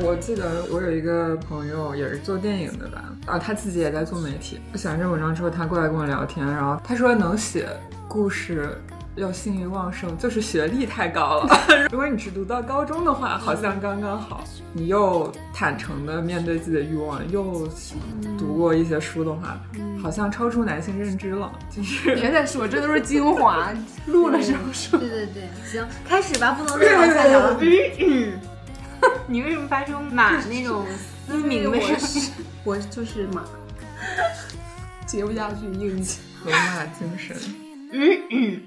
我记得我有一个朋友也是做电影的吧，啊，他自己也在做媒体。我写完这文章之后，他过来跟我聊天，然后他说能写故事要性欲旺盛，就是学历太高了。如果你只读到高中的话，好像刚刚好。你又坦诚的面对自己的欲望，又读过一些书的话，好像超出男性认知了。就是别再说，这都是精华，录了时候说。对对对，行，开始吧，不能再往下聊了。你为什么发出马 那种嘶鸣的声音？我就是马，接不下去硬气，河马精神。嗯嗯，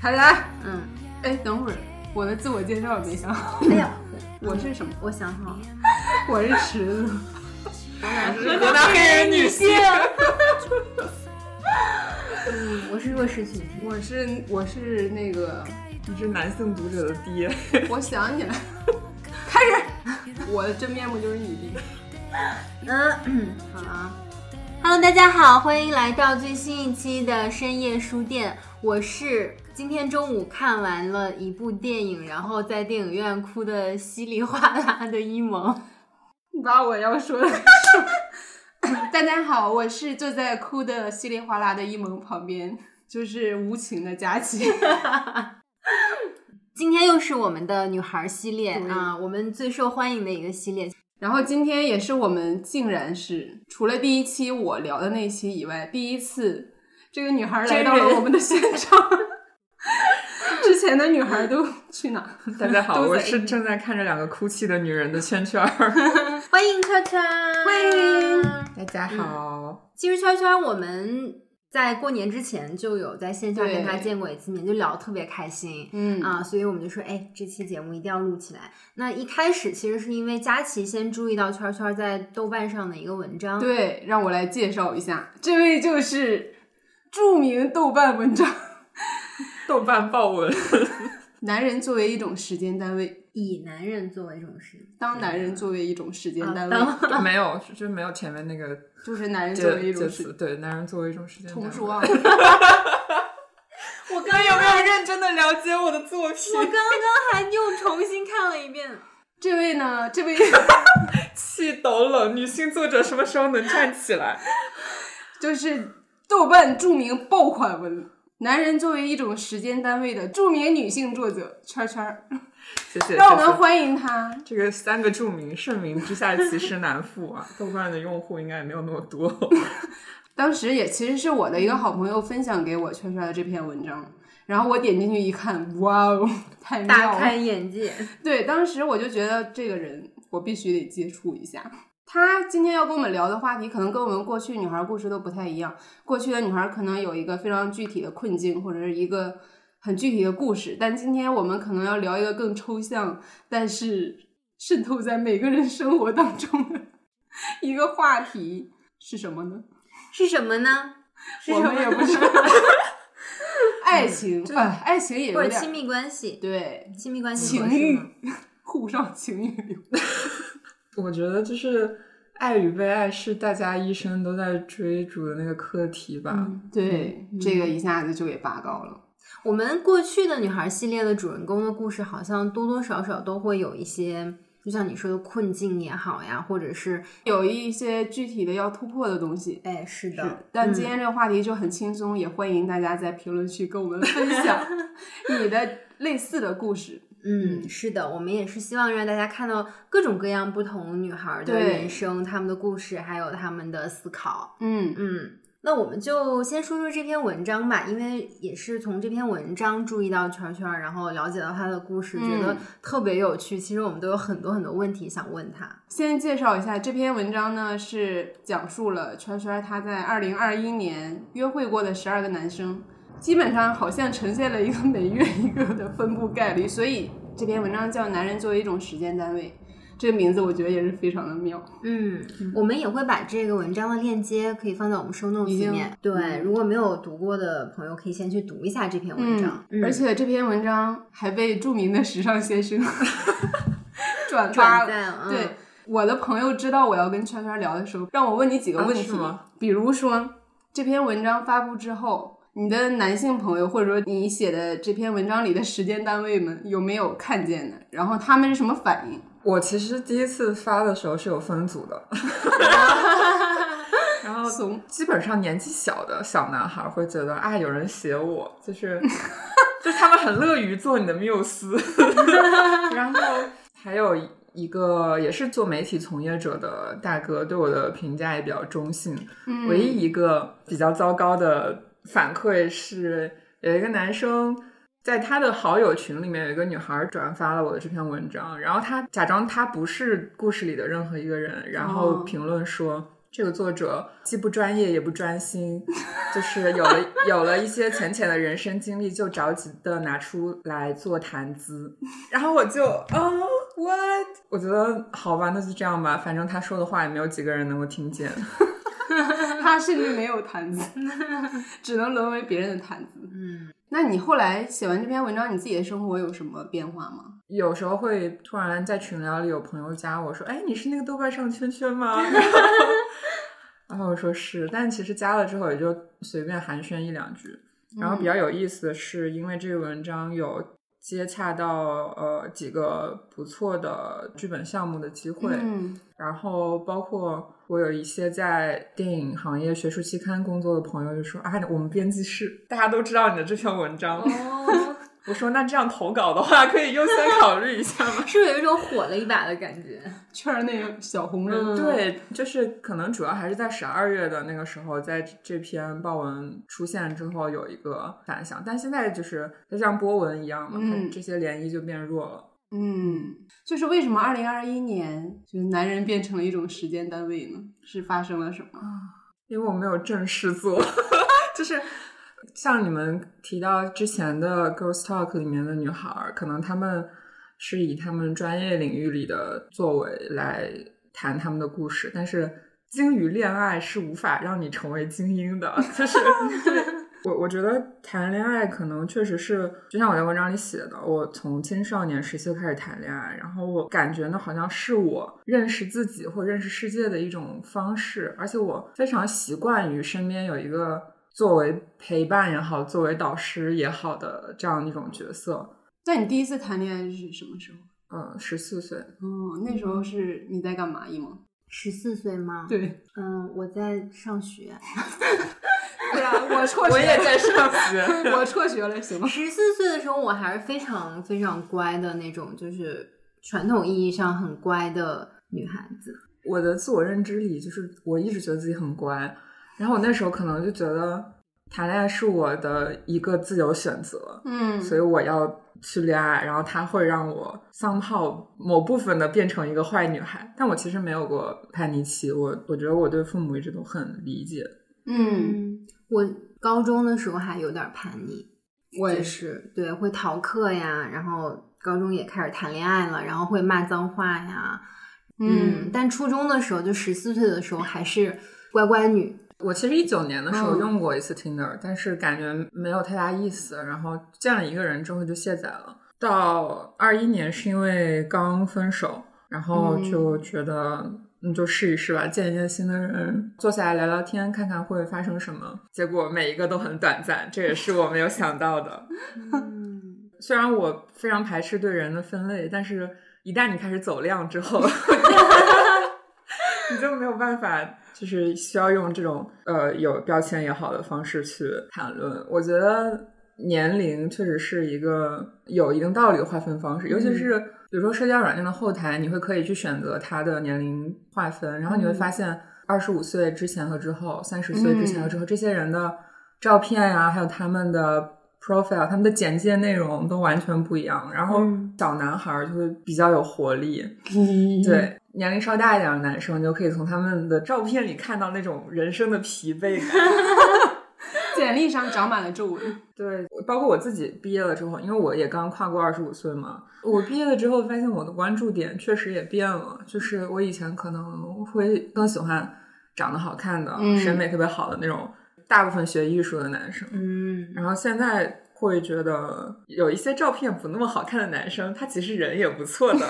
开来。嗯，哎，等会儿，我的自我介绍没想好。哎呀，我是什么？我想好了，我是池子。河南黑人女性。嗯，我是弱势群体。我是我是那个，你是男性读者的爹。我想起来。开始，我的真面目就是你。嗯，好了啊，Hello，大家好，欢迎来到最新一期的深夜书店。我是今天中午看完了一部电影，然后在电影院哭的稀里哗啦的一萌。你把我要说的说。大家好，我是坐在哭的稀里哗啦的一萌旁边，就是无情的佳琪。今天又是我们的女孩系列啊，我们最受欢迎的一个系列。然后今天也是我们竟然是除了第一期我聊的那期以外，第一次这个女孩来到了我们的现场。之前的女孩都去哪？大家好，我是正在看着两个哭泣的女人的圈圈。欢迎圈圈，欢迎大家好。其实圈圈我们。在过年之前就有在线下跟他见过一次面，就聊得特别开心，嗯。啊，所以我们就说，哎，这期节目一定要录起来。那一开始其实是因为佳琪先注意到圈圈在豆瓣上的一个文章，对，让我来介绍一下，这位就是著名豆瓣文章，豆瓣爆文，男人作为一种时间单位。以男人作为一种时，当男人作为一种时间单位，没有，就没有前面那个，就是男人作为一种时，对，男人作为一种时间。重说啊！我刚有没有认真的了解我的作品？我刚刚还又重新看了一遍。这位呢？这位 气抖冷。女性作者什么时候能站起来？就是豆瓣著名爆款文。男人作为一种时间单位的著名女性作者圈圈儿，谢谢，让我们欢迎他。这个三个著名盛名之下其实难副啊，豆瓣的用户应该也没有那么多。当时也其实是我的一个好朋友分享给我圈圈的这篇文章，然后我点进去一看，哇哦，太妙了，大开眼界。对，当时我就觉得这个人我必须得接触一下。他今天要跟我们聊的话题，可能跟我们过去女孩故事都不太一样。过去的女孩可能有一个非常具体的困境，或者是一个很具体的故事，但今天我们可能要聊一个更抽象，但是渗透在每个人生活当中的一个话题 是什么呢？是什么呢？我们也不知道。爱情，哎，爱情也或者亲密关系，对，亲密关系，情欲，沪上情欲流。我觉得就是爱与被爱是大家一生都在追逐的那个课题吧。对，这个一下子就给拔高了。我们过去的女孩系列的主人公的故事，好像多多少少都会有一些，就像你说的困境也好呀，或者是有一些具体的要突破的东西。哎，是的。但今天这个话题就很轻松，也欢迎大家在评论区跟我们分享 你的类似的故事。嗯，是的，我们也是希望让大家看到各种各样不同女孩的人生，她们的故事，还有她们的思考。嗯嗯，那我们就先说说这篇文章吧，因为也是从这篇文章注意到圈圈，然后了解到她的故事，觉得特别有趣。其实我们都有很多很多问题想问她。先介绍一下这篇文章呢，是讲述了圈圈她在二零二一年约会过的十二个男生。基本上好像呈现了一个每月一个的分布概率，所以这篇文章叫《男人作为一种时间单位》。这个名字我觉得也是非常的妙。嗯，我们也会把这个文章的链接可以放在我们 show notes 里面。对，嗯如果没有读过的朋友，可以先去读一下这篇文章。嗯而且这篇文章还被著名的时尚先生 转发了。对，我的朋友知道我要跟圈圈聊的时候，让我问你几个问题，比如说这篇文章发布之后。你的男性朋友，或者说你写的这篇文章里的时间单位们有没有看见的？然后他们是什么反应？我其实第一次发的时候是有分组的，然后从基本上年纪小的小男孩会觉得啊，有人写我，就是 就他们很乐于做你的缪斯。然后还有一个也是做媒体从业者的大哥，对我的评价也比较中性。嗯唯一一个比较糟糕的反馈是，有一个男生在他的好友群里面有一个女孩转发了我的这篇文章，然后他假装他不是故事里的任何一个人，然后哦评论说。这个作者既不专业也不专心，就是有了 有了一些浅浅的人生经历，就着急的拿出来做谈资。然后我就啊、what？我觉得好吧，那就这样吧，反正他说的话也没有几个人能够听见。他甚至没有谈资，只能沦为别人的谈资。嗯，那你后来写完这篇文章，你自己的生活有什么变化吗？有时候会突然在群聊里有朋友加我说：“哎，你是那个豆瓣上圈圈吗？” 然后我说是，但其实加了之后也就随便寒暄一两句。然后比较有意思的是，因为这个文章有接洽到呃几个不错的剧本项目的机会，嗯然后包括我有一些在电影行业学术期刊工作的朋友就说啊，我们编辑室大家都知道你的这篇文章。哦，我说那这样投稿的话，可以优先考虑一下吗？是不是有一种火了一把的感觉？圈儿内小红人，嗯对，就是可能主要还是在十二月的那个时候，在这篇报文出现之后有一个反响，但现在就是就像波纹一样嘛，嗯它这些涟漪就变弱了。嗯，就是为什么二零二一年就是男人变成了一种时间单位呢？是发生了什么？因为我没有正事做，就是像你们提到之前的 Girls Talk 里面的女孩儿，可能她们是以她们专业领域里的作为来谈她们的故事，但是精于恋爱是无法让你成为精英的，就是。我我觉得谈恋爱可能确实是，就像我在文章里写的，我从青少年时期就开始谈恋爱，然后我感觉呢，好像是我认识自己或认识世界的一种方式，而且我非常习惯于身边有一个作为陪伴也好，作为导师也好的这样一种角色。那你第一次谈恋爱是什么时候？嗯，十四岁，哦，那时候是你在干嘛？一萌？十四岁吗？，对，嗯，我在上学。对啊，我辍学，我也在上学。我辍学了，行吗？十四岁的时候，我还是非常非常乖的那种，就是传统意义上很乖的女孩子。我的自我认知里，就是我一直觉得自己很乖，然后我那时候可能就觉得谈恋爱是我的一个自由选择，嗯，所以我要去恋爱，然后它会让我 somehow 某部分的变成一个坏女孩。但我其实没有过叛逆期，我我觉得我对父母一直都很理解。嗯，我高中的时候还有点叛逆，我也，是对会逃课呀，然后高中也开始谈恋爱了，然后会骂脏话呀，嗯，但初中的时候就十四岁的时候还是乖乖女，我其实一九年的时候嗯用过一次 Tinder，、但是感觉没有太大意思，然后见了一个人之后就卸载了。到二一年是因为刚分手，然后就觉得嗯就试一试吧，见一见新的人，坐下来聊聊天，看看会发生什么。结果每一个都很短暂，这也是我没有想到的。嗯，虽然我非常排斥对人的分类，但是一旦你开始走量之后，你就没有办法，就是需要用这种呃有标签也好的方式去谈论。我觉得年龄确实是一个有一定道理的划分方式，尤其是比如说社交软件的后台，你会可以去选择它的年龄划分，然后你会发现二十五岁之前和之后，三十岁之前和之后，这些人的照片呀、还有他们的 profile、他们的简介内容都完全不一样。然后嗯小男孩儿就会比较有活力，对。年龄稍大一点的男生，你就可以从他们的照片里看到那种人生的疲惫感。简历上长满了皱纹。对，包括我自己毕业了之后，因为我也刚跨过二十五岁嘛，我毕业了之后发现我的关注点确实也变了，就是我以前可能会更喜欢长得好看的、嗯审美特别好的那种，大部分学艺术的男生，嗯，然后现在会觉得有一些照片不那么好看的男生，他其实人也不错的。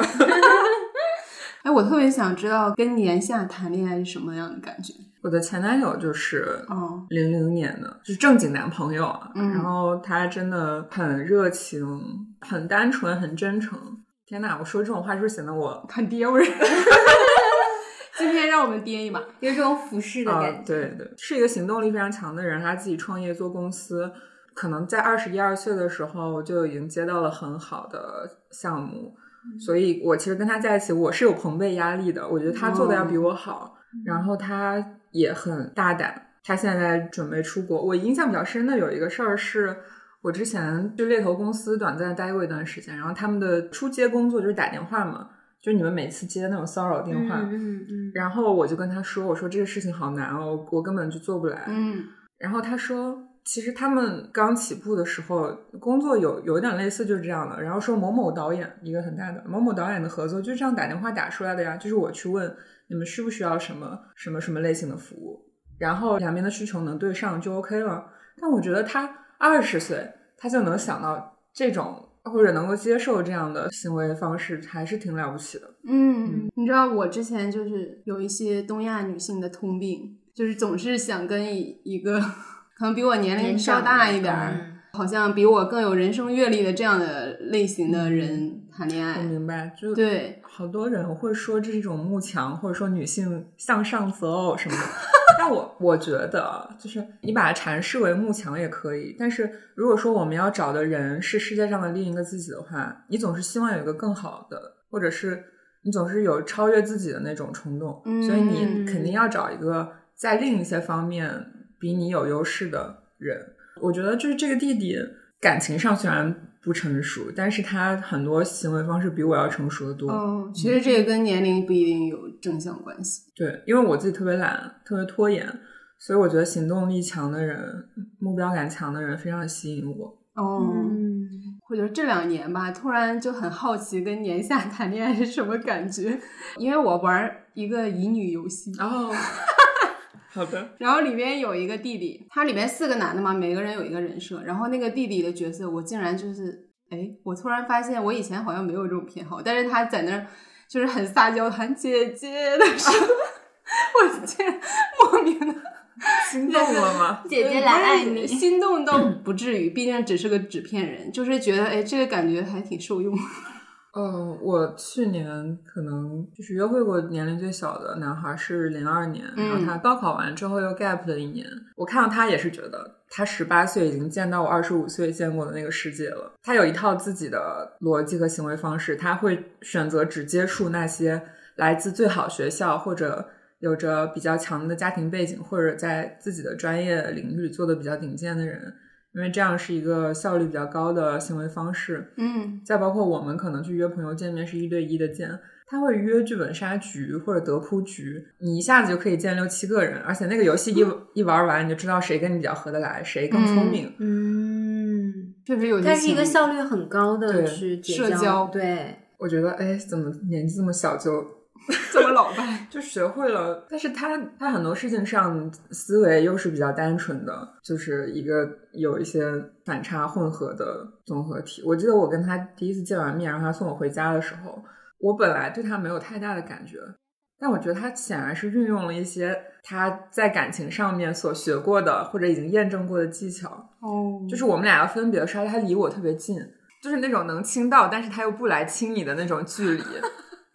哎，我特别想知道跟年下谈恋爱是什么样的感觉。我的前男友就是哦，零零年的，就是正经男朋友啊。嗯然后他真的很热情，很单纯，很真诚。天呐，我说这种话是不是显得我很爹味儿。今天让我们爹一把。有种俯视的啊感觉。对对，是一个行动力非常强的人。他自己创业做公司，可能在二十一二岁的时候就已经接到了很好的项目。所以我其实跟他在一起，我是有朋辈压力的。我觉得他做的要比我好，然后他也很大胆。他现在准备出国。我印象比较深的有一个事儿是。我之前去猎头公司短暂待过一段时间，然后他们的初接工作就是打电话嘛，就是你们每次接那种骚扰电话，嗯嗯嗯，然后我就跟他说：“我说这个事情好难哦，我根本就做不来。嗯然后他说：“其实他们刚起步的时候，工作有有点类似就是这样的。然后说某某导演一个很大的某某导演的合作就是这样打电话打出来的呀，就是我去问你们需不需要什么什么什么类型的服务，然后两边的需求能对上就 OK 了。但我觉得他二十岁他就能想到这种或者能够接受这样的行为方式，还是挺了不起的。嗯，你知道我之前就是有一些东亚女性的通病，就是总是想跟一一个可能比我年龄稍大一点儿，嗯好像比我更有人生阅历的这样的类型的人谈恋爱我爱。明白，就对，好多人会说这是一种慕强，或者说女性向上择偶什么的。但我我觉得，就是你把它阐释为慕强也可以。但是如果说我们要找的人是世界上的另一个自己的话，你总是希望有一个更好的，或者是你总是有超越自己的那种冲动，嗯所以你肯定要找一个在另一些方面比你有优势的人。我觉得就是这个弟弟感情上虽然不成熟，但是他很多行为方式比我要成熟的多。哦，其实这个跟年龄不一定有正向关系。对，因为我自己特别懒，特别拖延，所以我觉得行动力强的人、目标感强的人非常吸引我。哦，嗯我觉得这两年吧，突然就很好奇跟年下谈恋爱是什么感觉，因为我玩一个乙女游戏，哦，好的，然后里边有一个弟弟，他里面四个男的嘛，每个人有一个人设，然后那个弟弟的角色，我竟然就是，哎，我突然发现我以前好像没有这种偏好，但是他在那儿就是很撒娇喊姐姐的时候，我竟然莫名的 心动了吗？姐姐来爱你。心动都不至于，毕竟只是个纸片人，就是觉得哎，这个感觉还挺受用。哦，我去年可能就是约会过年龄最小的男孩是零二年，嗯然后他高考完之后又 gap 了一年。我看到他也是觉得他十八岁已经见到我二十五岁见过的那个世界了。他有一套自己的逻辑和行为方式，他会选择只接触那些来自最好学校或者有着比较强的家庭背景，或者在自己的专业领域里做的比较顶尖的人。因为这样是一个效率比较高的行为方式，嗯。再包括我们可能去约朋友见面是一对一的见，他会约剧本杀局或者德扑局，你一下子就可以见六七个人，而且那个游戏一一玩完，你就知道谁跟你比较合得来，谁更聪明。嗯，确实有些它是一个效率很高的对去结社交对，我觉得，哎，怎么年纪这么小就这么老伴。就学会了？但是他他很多事情上思维又是比较单纯的，就是一个有一些反差混合的综合体。我记得我跟他第一次见完面，然后他送我回家的时候，我本来对他没有太大的感觉，但我觉得他显然是运用了一些他在感情上面所学过的或者已经验证过的技巧。哦，就是我们俩要分别的时候，他离我特别近，就是那种能亲到，但是他又不来亲你的那种距离。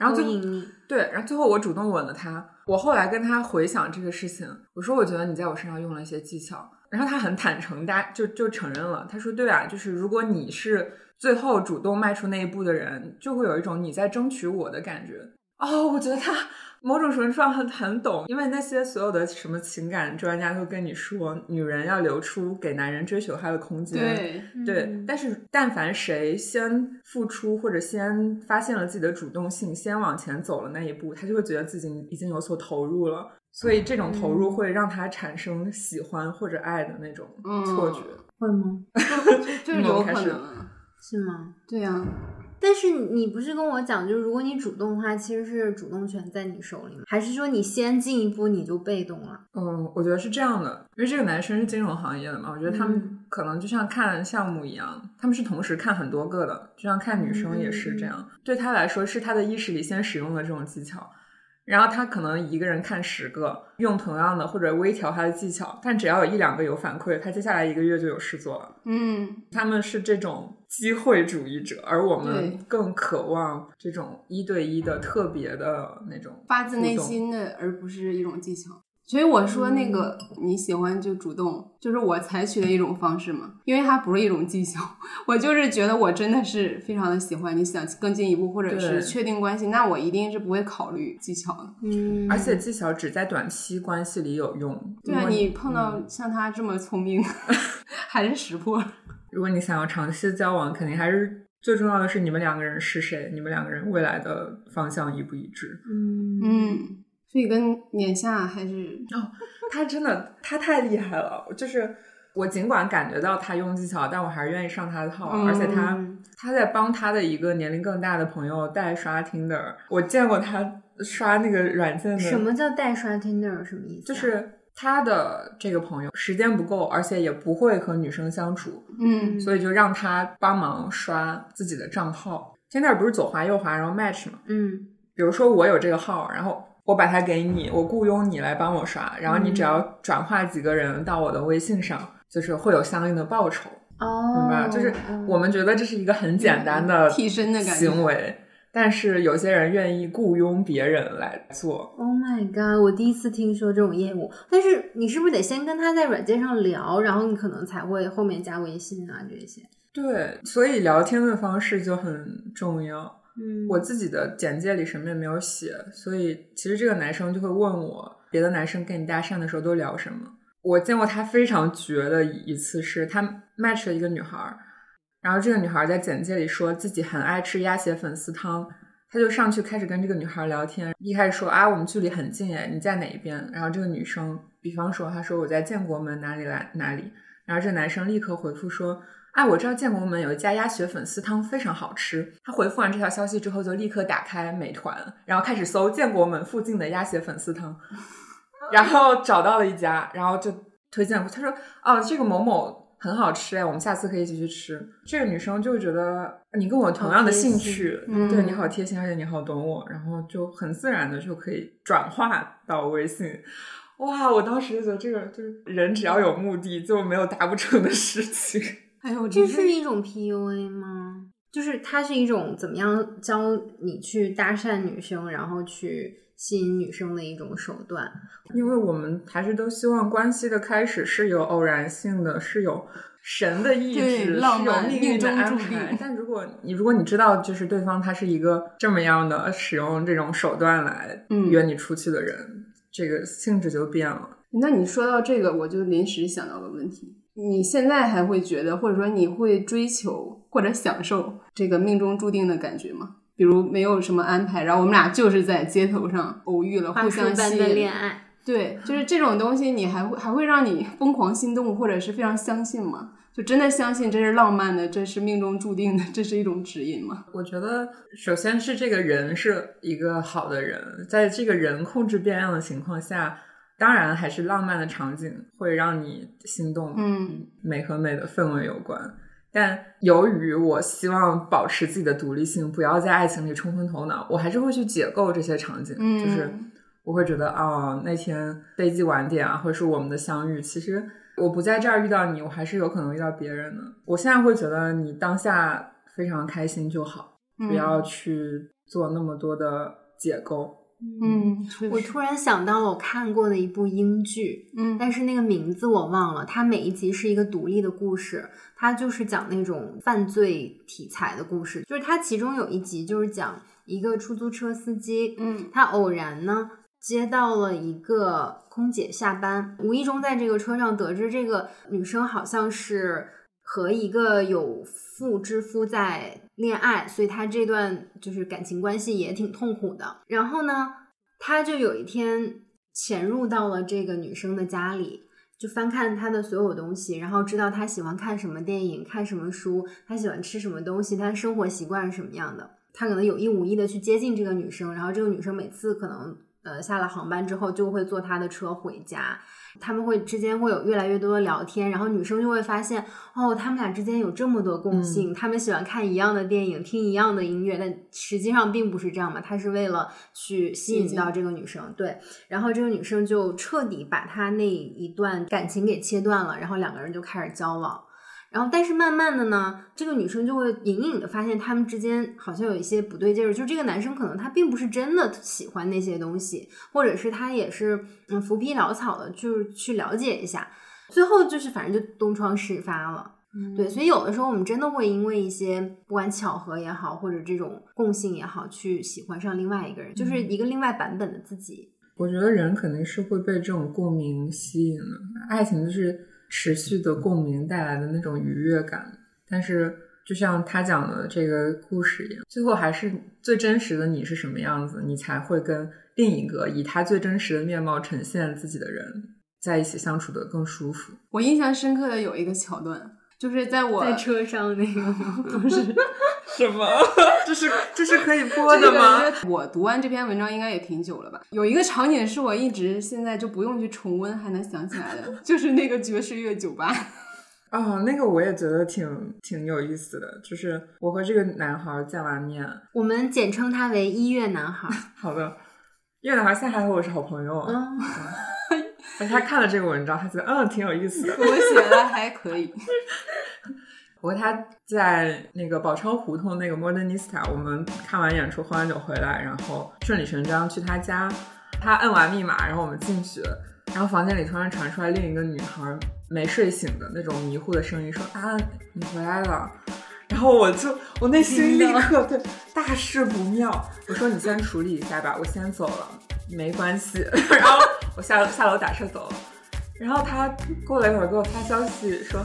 然后最勾引你。对，然后最后我主动吻了他。我后来跟他回想这个事情，我说我觉得你在我身上用了一些技巧，然后他很坦诚，大就就承认了。他说对啊，就是如果你是最后主动迈出那一步的人，就会有一种你在争取我的感觉。哦，我觉得他某种程度上很很懂，因为那些所有的什么情感专家都跟你说，女人要留出给男人追求她的空间。对，对嗯，但是但凡谁先付出或者先发现了自己的主动性，先往前走了那一步，他就会觉得自己已经有所投入了。所以这种投入会让他产生喜欢或者爱的那种错觉。会吗？就是有可开始能啊，是吗？对呀、但是你不是跟我讲，就是如果你主动的话，其实是主动权在你手里吗？还是说你先进一步你就被动了？嗯，我觉得是这样的，因为这个男生是金融行业的嘛，我觉得他们嗯可能就像看项目一样，他们是同时看很多个的，就像看女生也是这样。对他来说，是他的意识里先使用了这种技巧，然后他可能一个人看十个，用同样的或者微调他的技巧，但只要有一两个有反馈，他接下来一个月就有事做了。嗯，他们是这种机会主义者，而我们更渴望这种一对一的特别的那种发自内心的，而不是一种技巧。所以我说那个你喜欢就主动，就是我采取的一种方式嘛，因为它不是一种技巧，我就是觉得我真的是非常的喜欢，你想更进一步或者对是确定关系，那我一定是不会考虑技巧的。嗯，而且技巧只在短期关系里有用。对啊，你碰到嗯像他这么聪明，还是识破。如果你想要长期交往，肯定还是最重要的是你们两个人是谁，你们两个人未来的方向一不一致。嗯嗯，所以跟年下还是哦他真的，他太厉害了，就是。我尽管感觉到他用技巧，但我还是愿意上他的套，嗯而且他他在帮他的一个年龄更大的朋友代刷 Tinder，我见过他刷那个软件的。什么叫代刷 Tinder 什么意思啊？就是他的这个朋友时间不够，而且也不会和女生相处，嗯所以就让他帮忙刷自己的账号。现在不是左滑右滑，然后 match 嘛？嗯比如说我有这个号，然后我把它给你，我雇佣你来帮我刷，然后你只要转化几个人到我的微信上，就是会有相应的报酬，哦，明白？就是嗯我们觉得这是一个很简单的替身的行为，但是有些人愿意雇佣别人来做。Oh my god！我第一次听说这种业务，但是你是不是得先跟他在软件上聊，然后你可能才会后面加微信啊这些？对，所以聊天的方式就很重要。嗯，我自己的简介里什么也没有写，所以其实这个男生就会问我，别的男生跟你搭讪的时候都聊什么。我见过他非常绝的一次是，他 match 了一个女孩儿，然后这个女孩儿在简介里说自己很爱吃鸭血粉丝汤，他就上去开始跟这个女孩儿聊天，一开始说啊我们距离很近哎，你在哪一边？然后这个女生，比方说她说我在建国门哪里来哪里，然后这个男生立刻回复说。啊，我知道建国门有一家鸭血粉丝汤非常好吃。他回复完这条消息之后，就立刻打开美团，然后开始搜建国门附近的鸭血粉丝汤，然后找到了一家，然后就推荐。他说：“哦，这个某某很好吃哎，我们下次可以一起去吃。”这个女生就觉得你跟我同样的兴趣，嗯对你好贴心，而且你好懂我，然后就很自然的就可以转化到微信。哇！我当时就觉得这个就是人只要有目的就没有达不成的事情。哎呦，这这是一种 PUA 吗？就是它是一种怎么样教你去搭讪女生，然后去吸引女生的一种手段。因为我们还是都希望关系的开始是有偶然性的，是有神的意志，浪漫是有命运的安命中注排定。但如果你如果你知道，就是对方他是一个这么样的使用这种手段来嗯约你出去的人，这个性质就变了。那你说到这个，我就临时想到个问题：你现在还会觉得，或者说你会追求或者享受这个命中注定的感觉吗？比如没有什么安排，然后我们俩就是在街头上偶遇了，花互相吸引。恋爱，对，就是这种东西，你还会还会让你疯狂心动，或者是非常相信吗？就真的相信这是浪漫的，这是命中注定的，这是一种指引吗？我觉得，首先是这个人是一个好的人，在这个人控制变量的情况下，当然还是浪漫的场景会让你心动，嗯，美和美的氛围有关。但由于我希望保持自己的独立性，不要在爱情里冲昏头脑，我还是会去解构这些场景。嗯就是我会觉得，哦，那天飞机晚点啊，或者是我们的相遇，其实我不在这儿遇到你，我还是有可能遇到别人的。我现在会觉得，你当下非常开心就好，嗯不要去做那么多的解构。嗯，我突然想到了我看过的一部英剧，嗯但是那个名字我忘了。它每一集是一个独立的故事，它就是讲那种犯罪题材的故事。就是它其中有一集就是讲一个出租车司机，嗯他偶然呢接到了一个空姐下班，无意中在这个车上得知这个女生好像是和一个有妇之夫在恋爱，所以他这段就是感情关系也挺痛苦的。然后呢，他就有一天潜入到了这个女生的家里，就翻看他的所有东西，然后知道他喜欢看什么电影、看什么书，他喜欢吃什么东西，他的生活习惯是什么样的。他可能有意无意的去接近这个女生，然后这个女生每次可能呃下了航班之后就会坐他的车回家。他们会之间会有越来越多的聊天，然后女生就会发现，哦，他们俩之间有这么多共性，他们喜欢看一样的电影，听一样的音乐，但实际上并不是这样嘛，他是为了去吸引到这个女生，对，然后这个女生就彻底把他那一段感情给切断了，然后两个人就开始交往。然后，但是慢慢的呢，这个女生就会隐隐的发现他们之间好像有一些不对劲儿，就是这个男生可能他并不是真的喜欢那些东西，或者是他也是嗯浮皮潦草的，就是去了解一下，最后就是反正就东窗事发了。对，所以有的时候我们真的会因为一些不管巧合也好，或者这种共性也好，去喜欢上另外一个人，就是一个另外版本的自己。我觉得人肯定是会被这种共鸣吸引的，爱情就是。持续的共鸣带来的那种愉悦感，但是就像他讲的这个故事一样，最后还是最真实的你是什么样子，你才会跟另一个以他最真实的面貌呈现自己的人在一起相处的更舒服。我印象深刻的有一个桥段，就是在我在车上那个不是 什么，这是这是可以播的吗？我读完这篇文章应该也挺久了吧？有一个场景是我一直现在就不用去重温还能想起来的，就是那个爵士乐酒吧。哦，那个我也觉得挺挺有意思的，就是我和这个男孩见完面，我们简称他为一月男孩。好的，一月男孩现在还和我是好朋友。嗯，而且他看了这个文章，他觉得嗯挺有意思的。我写的还可以。不过他在那个宝钞胡同那个 Modernista，我们看完演出喝完酒回来，然后顺理成章去他家，他摁完密码，然后我们进去，然后房间里突然传出来另一个女孩没睡醒的那种迷糊的声音，说啊你回来了，然后我就我内心立刻对大事不妙，我说你先处理一下吧，我先走了，没关系，然后我下楼下楼打车走了，然后他过了一会儿给我发消息说。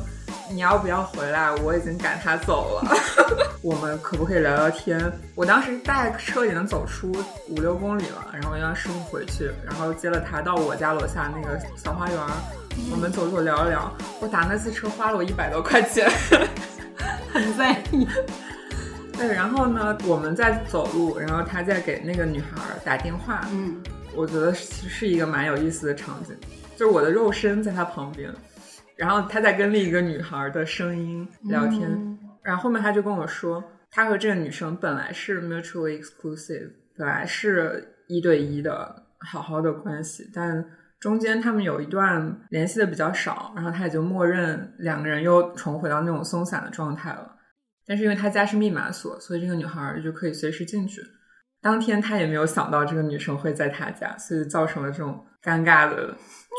你要不要回来？我已经赶他走了。我们可不可以聊聊天？我当时带车已经走出五六公里了，然后让师傅回去，然后接了他到我家楼下那个小花园，我们走走聊一聊。我打那次车花了我一百多块钱，很在意。对，然后呢，我们在走路，然后他在给那个女孩打电话。嗯，我觉得其实是一个蛮有意思的场景，就是我的肉身在他旁边。然后他在跟另一个女孩的声音聊天，然后后面他就跟我说，他和这个女生本来是 mutually exclusive，本来是一对一的好好的关系，但中间他们有一段联系的比较少，然后他也就默认两个人又重回到那种松散的状态了。但是因为他家是密码锁，所以这个女孩就可以随时进去。当天他也没有想到这个女生会在他家，所以造成了这种尴尬的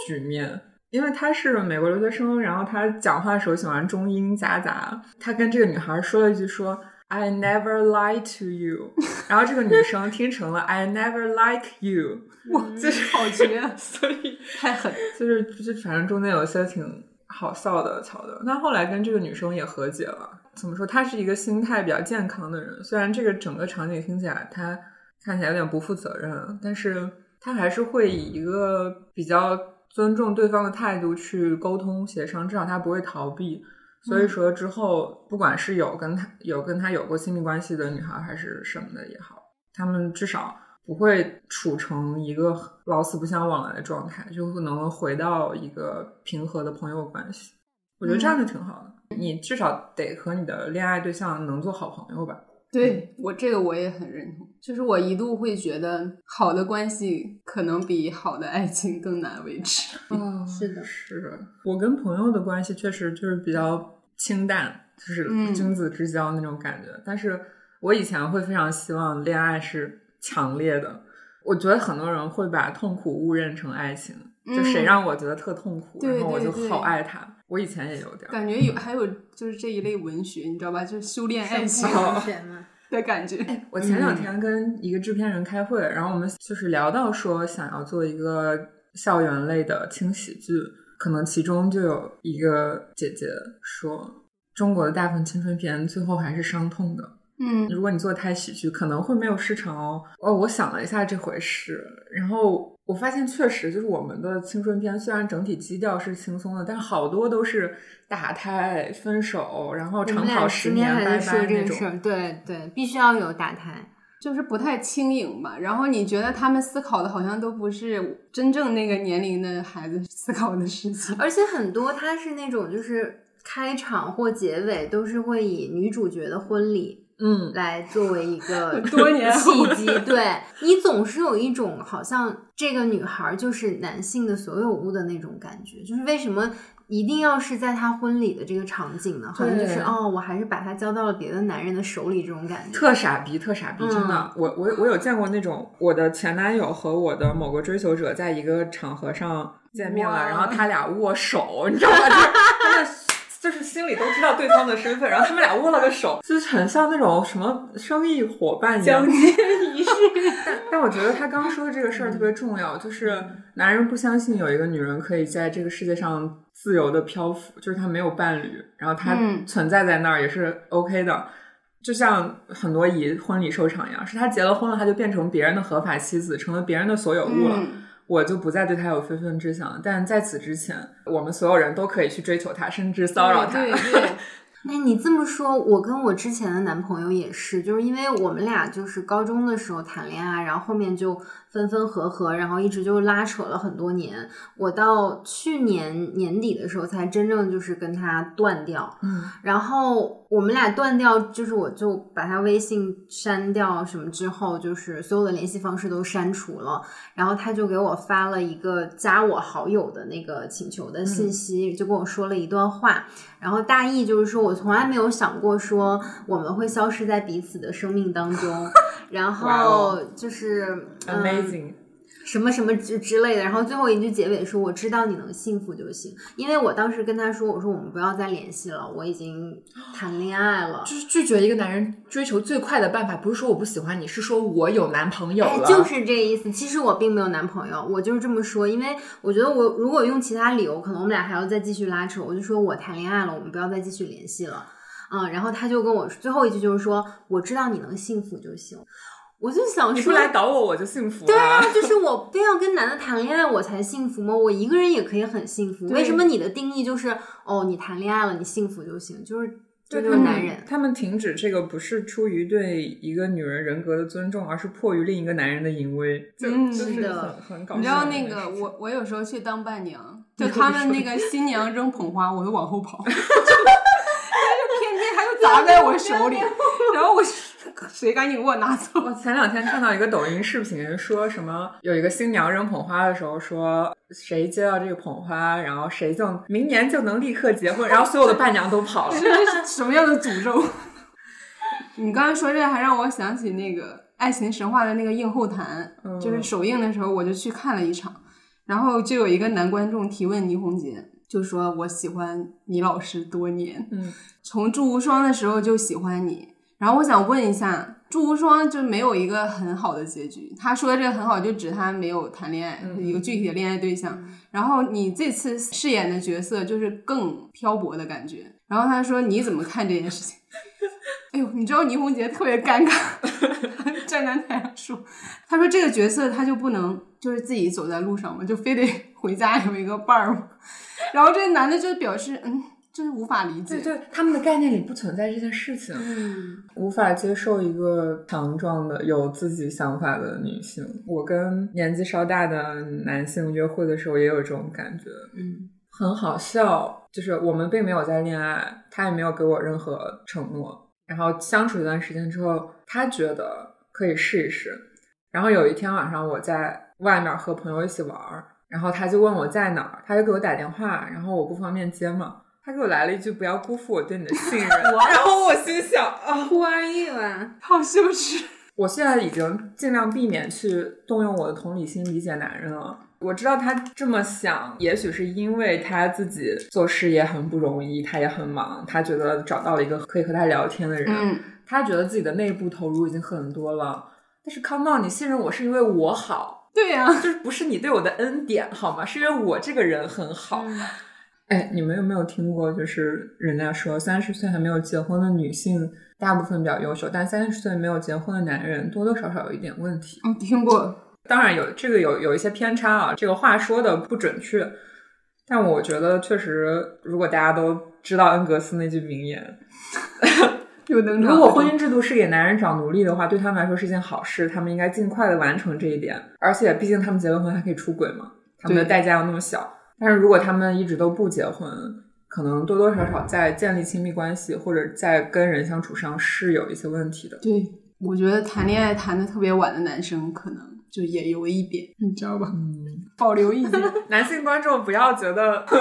局面。因为他是美国留学生，然后他讲话的时候喜欢中英夹杂。他跟这个女孩说了一句说 "I never lie to you"，然后这个女生听成了 "I never like you"，哇，这是好绝，所以 太狠。就是就反正中间有一些挺好笑的桥段。那后来跟这个女生也和解了。怎么说？他是一个心态比较健康的人。虽然这个整个场景听起来他看起来有点不负责任，但是他还是会以一个比较。尊重对方的态度去沟通协商，至少他不会逃避。所以说之后，不管是有跟他有跟他有过亲密关系的女孩，还是什么的也好，他们至少不会处成一个老死不相往来的状态，就能回到一个平和的朋友关系。我觉得这样就挺好的。你至少得和你的恋爱对象能做好朋友吧。对我这个我也很认同，就是我一度会觉得好的关系可能比好的爱情更难维持。嗯，是的，是我跟朋友的关系确实就是比较清淡，就是君子之交那种感觉。但是我以前会非常希望恋爱是强烈的，我觉得很多人会把痛苦误认成爱情。就谁让我觉得特痛苦，然后我就好爱他。我以前也有点感觉有，还有就是这一类文学，你知道吧？就是修炼爱情 的感觉。我前两天跟一个制片人开会，然后我们就是聊到说想要做一个校园类的轻喜剧，可能其中就有一个姐姐说，中国的大部分青春片最后还是伤痛的。嗯，如果你做太喜剧，可能会没有市场哦。哦，我想了一下这回事，然后。我发现确实就是我们的青春片，虽然整体基调是轻松的，但好多都是打胎、分手，然后长跑十年拜在说拜那种。这个事儿，对对，必须要有打胎。就是不太轻盈吧。然后你觉得他们思考的好像都不是真正那个年龄的孩子思考的事情。而且很多它是那种就是开场或结尾都是会以女主角的婚礼嗯，来作为一个 多年契机，对你总是有一种好像这个女孩就是男性的所有物的那种感觉，就是为什么一定要是在她婚礼的这个场景呢？好像就是哦，我还是把她交到了别的男人的手里这种感觉。特傻逼，特傻逼，真的。我我我有见过那种，我的前男友和我的某个追求者在一个场合上见面了，然后他俩握手，你知道吗？就是他们就是心里都知道对方的身份，然后他们俩握了个手，就是很像那种什么生意伙伴一样。接仪式，但但我觉得他刚说的这个事儿特别重要，就是男人不相信有一个女人可以在这个世界上自由的漂浮，就是他没有伴侣，然后他嗯存在在那儿也是 OK 的。就像很多以婚礼收场一样，是他结了婚了，他就变成别人的合法妻子，成了别人的所有物了。嗯我就不再对他有非分之想。但在此之前，我们所有人都可以去追求他，甚至骚扰他。对对对，哎，你这么说，我跟我之前的男朋友也是，就是因为我们俩就是高中的时候谈恋爱，然后后面就分分合合，然后一直就拉扯了很多年。我到去年年底的时候才真正就是跟他断掉，嗯，然后我们俩断掉，就是我就把他微信删掉什么之后，就是所有的联系方式都删除了，然后他就给我发了一个加我好友的那个请求的信息，就跟我说了一段话，然后大意就是说我从来没有想过说我们会消失在彼此的生命当中，然后哦就是、嗯 Amazing，什么什么之之类的，然后最后一句结尾说：“我知道你能幸福就行。”因为我当时跟他说：“我说我们不要再联系了，我已经谈恋爱了。就是拒绝一个男人追求最快的办法，不是说我不喜欢你，是说我有男朋友哎了。，就是这意思。其实我并没有男朋友，我就是这么说，因为我觉得我如果用其他理由，可能我们俩还要再继续拉扯。我就说我谈恋爱了，我们不要再继续联系了。嗯，然后他就跟我最后一句就是说：“我知道你能幸福就行。”我就想说，你不来找我，我就幸福了。对啊，就是我非要跟男的谈恋爱我才幸福吗？我一个人也可以很幸福。为什么你的定义就是哦，你谈恋爱了，你幸福就行？就是这对他们就是男人。他们停止这个不是出于对一个女人人格的尊重，而是迫于另一个男人的淫威，就、嗯就是是的很很搞笑。你知道那个我我有时候去当伴娘，就他们那个新娘扔捧花，我都往后跑，砸在我手里，然后我谁赶紧给我拿走？我前两天看到一个抖音视频，说什么有一个新娘扔捧花的时候，说谁接到这个捧花，然后谁就明年就能立刻结婚，然后所有的伴娘都跑了。这是什么样的诅咒？你刚才说这还让我想起那个《爱情神话》的那个映后谈，嗯就是首映的时候我就去看了一场，然后就有一个男观众提问倪虹洁，就说我喜欢你老师多年，嗯，从祝无双的时候就喜欢你。然后我想问一下，祝无双就没有一个很好的结局。他说的这个很好，就指他没有谈恋爱，嗯一个具体的恋爱对象。然后你这次饰演的角色就是更漂泊的感觉。然后他说你怎么看这件事情？哎呦，你知道倪虹洁特别尴尬，站在台上说，他说这个角色他就不能就是自己走在路上嘛，就非得 回家有一个伴儿嘛。然后这个男的就表示，嗯，就是无法理解。对对，他们的概念里不存在这件事情，嗯，无法接受一个强壮的、有自己想法的女性。我跟年纪稍大的男性约会的时候，也有这种感觉。嗯，很好笑，就是我们并没有在恋爱，他也没有给我任何承诺。然后相处一段时间之后，他觉得可以试一试。然后有一天晚上，我在外面和朋友一起玩儿，然后他就问我在哪儿，他就给我打电话，然后我不方便接嘛，他给我来了一句“不要辜负我对你的信任”，然后我心想啊，Who are you 啊？好羞耻。我现在已经尽量避免去动用我的同理心理解男人了。我知道他这么想，也许是因为他自己做事也很不容易，他也很忙，他觉得找到了一个可以和他聊天的人，嗯，他觉得自己的内部投入已经很多了。但是 come on，你信任我是因为我好，对呀、就是不是你对我的恩典好吗？是因为我这个人很好。嗯哎，你们有没有听过，就是人家说三十岁还没有结婚的女性，大部分比较优秀，但三十岁没有结婚的男人多多少少有一点问题。嗯听过。当然有这个有有一些偏差啊，这个话说的不准确。但我觉得确实，如果大家都知道恩格斯那句名言，又能如果婚姻制度是给男人找奴隶的话，对他们来说是件好事，他们应该尽快的完成这一点。而且，毕竟他们结了婚还可以出轨嘛，他们的代价又那么小。但是如果他们一直都不结婚，可能多多少少在建立亲密关系或者在跟人相处上是有一些问题的。对，我觉得谈恋爱谈的特别晚的男生，可能就也有一点，你知道吧？嗯，保留一点。男性观众不要觉得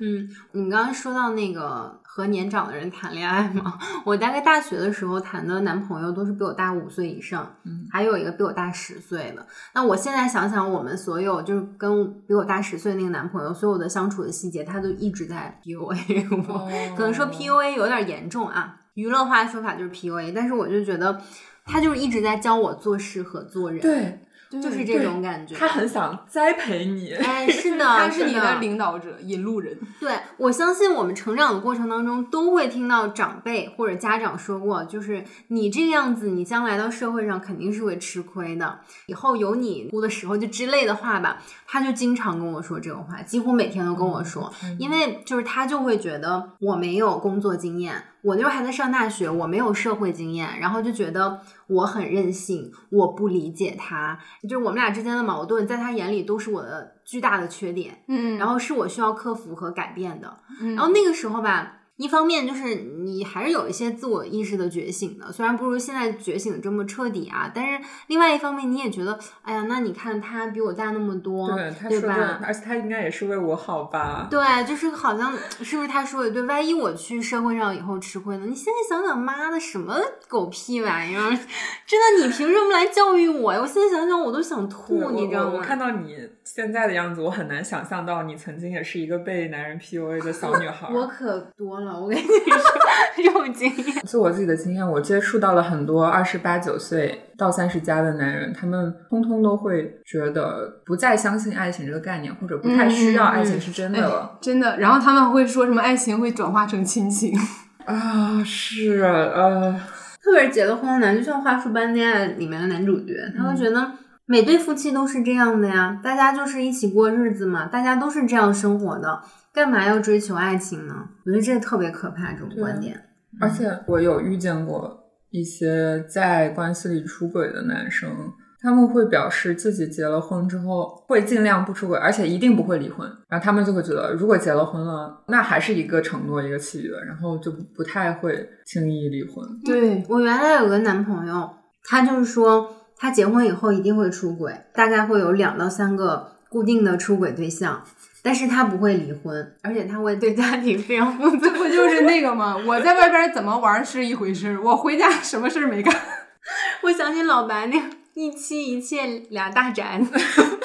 嗯，你刚刚说到那个和年长的人谈恋爱吗，我大概大学的时候谈的男朋友都是比我大五岁以上，嗯，还有一个比我大十岁的。那我现在想想，我们所有就是跟比我大十岁那个男朋友，所有的相处的细节，他都一直在 PUA 我。可能说 PUA 有点严重啊，娱乐化的说法就是 PUA，但是我就觉得他就是一直在教我做事和做人，，对，就是这种感觉。他很想栽培你。哎，是的，他是你的的领导者、引路人。对，我相信我们成长的过程当中，都会听到长辈或者家长说过，就是你这个样子，你将来到社会上肯定是会吃亏的，以后有你哭的时候，就之类的话吧。他就经常跟我说这种话，几乎每天都跟我说，因为就是他就会觉得我没有工作经验，我那时候还在上大学，我没有社会经验，然后就觉得我很任性，我不理解他，就是我们俩之间的矛盾，在他眼里都是我的巨大的缺点。嗯然后是我需要克服和改变的。嗯然后那个时候吧，一方面就是你还是有一些自我意识的觉醒的，虽然不如现在觉醒这么彻底啊，但是另外一方面你也觉得，哎呀，那你看他比我大那么多，对，他对说的，吧？而且他应该也是为我好吧？对，就是好像是不是他说的对？万一我去社会上以后吃亏呢？你现在想想，妈的，什么狗屁玩意儿！真的，你凭什么来教育我呀？我现在想想，我都想吐，你知道吗？看到你现在的样子，我很难想象到你曾经也是一个被男人 PUA 的小女孩。我可多了，我跟你说，这种经验。就我自己的经验，我接触到了很多二十八九岁到三十加的男人，他们通通都会觉得不再相信爱情这个概念，或者不太需要爱情是真的了。哎真的。然后他们会说什么爱情会转化成亲情，啊，是呃，特别是结了婚的男，就像《花束般恋爱》里面的男主角，他会觉得每对夫妻都是这样的呀，大家就是一起过日子嘛，大家都是这样生活的，干嘛要追求爱情呢？我觉得这特别可怕，这种观点。而且我有遇见过一些在关系里出轨的男生，他们会表示自己结了婚之后会尽量不出轨，而且一定不会离婚。然后他们就会觉得，如果结了婚了，那还是一个承诺、一个契约，然后就不太会轻易离婚。对，我原来有个男朋友，他就是说他结婚以后一定会出轨，大概会有两到三个固定的出轨对象。但是他不会离婚，而且他会对家庭非常负责这。不就是那个吗？我在外边怎么玩是一回事儿，我回家什么事儿没干。我想起老白那个一妻一妾俩大宅子，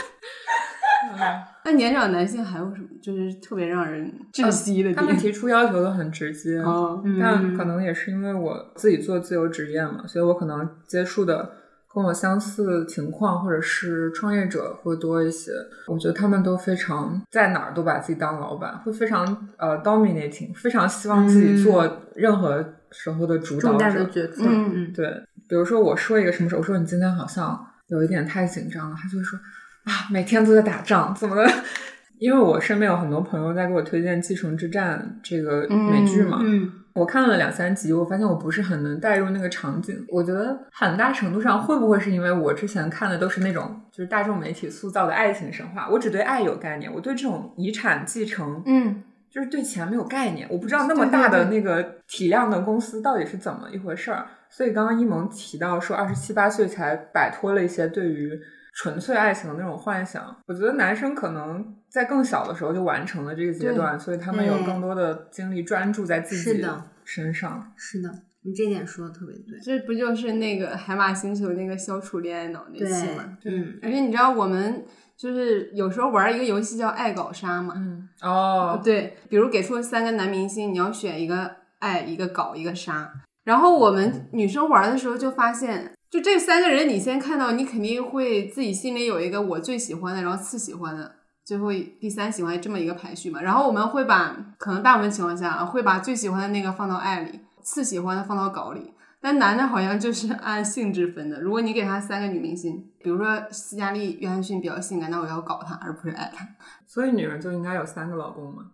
那年长男性还有什么就是特别让人窒息的点？他们提出要求都很直接，哦，但可能也是因为我自己做自由职业嘛，所以我可能接触的跟我相似情况或者是创业者会多一些。我觉得他们都非常在哪儿都把自己当老板，会非常呃 dominating，非常希望自己做任何时候的主导重大者。的决策。嗯嗯，对，比如说我说一个什么事，我说你今天好像有一点太紧张了，他就会说啊，每天都在打仗，怎么了？因为我身边有很多朋友在给我推荐《继承之战》这个美剧嘛，嗯，我看了两三集，我发现我不是很能带入那个场景。我觉得很大程度上会不会是因为我之前看的都是那种就是大众媒体塑造的爱情神话，我只对爱有概念，我对这种遗产继承，嗯，就是对钱没有概念，我不知道那么大的那个体量的公司到底是怎么一回事儿。所以刚刚一萌提到说，二十七八岁才摆脱了一些对于纯粹爱情的那种幻想，我觉得男生可能在更小的时候就完成了这个阶段，所以他们有更多的精力专注在自己的身上。是的，你这点说的特别对。这不就是那个海马星球那个消除恋爱脑那对期吗？，嗯，而且你知道我们就是有时候玩一个游戏叫爱搞杀嘛，嗯，哦，对，比如给出三个男明星，你要选一个爱，一个搞，一个杀。然后我们女生玩的时候就发现，就这三个人，你先看到，你肯定会自己心里有一个我最喜欢的，然后次喜欢的，最后第三喜欢这么一个排序嘛。然后我们会把可能大部分情况下啊，会把最喜欢的那个放到爱里，次喜欢的放到搞里。但男的好像就是按性质分的。如果你给他三个女明星，比如说斯嘉丽·约翰逊比较性感，那我要搞她，而不是爱她。所以女人就应该有三个老公 吗？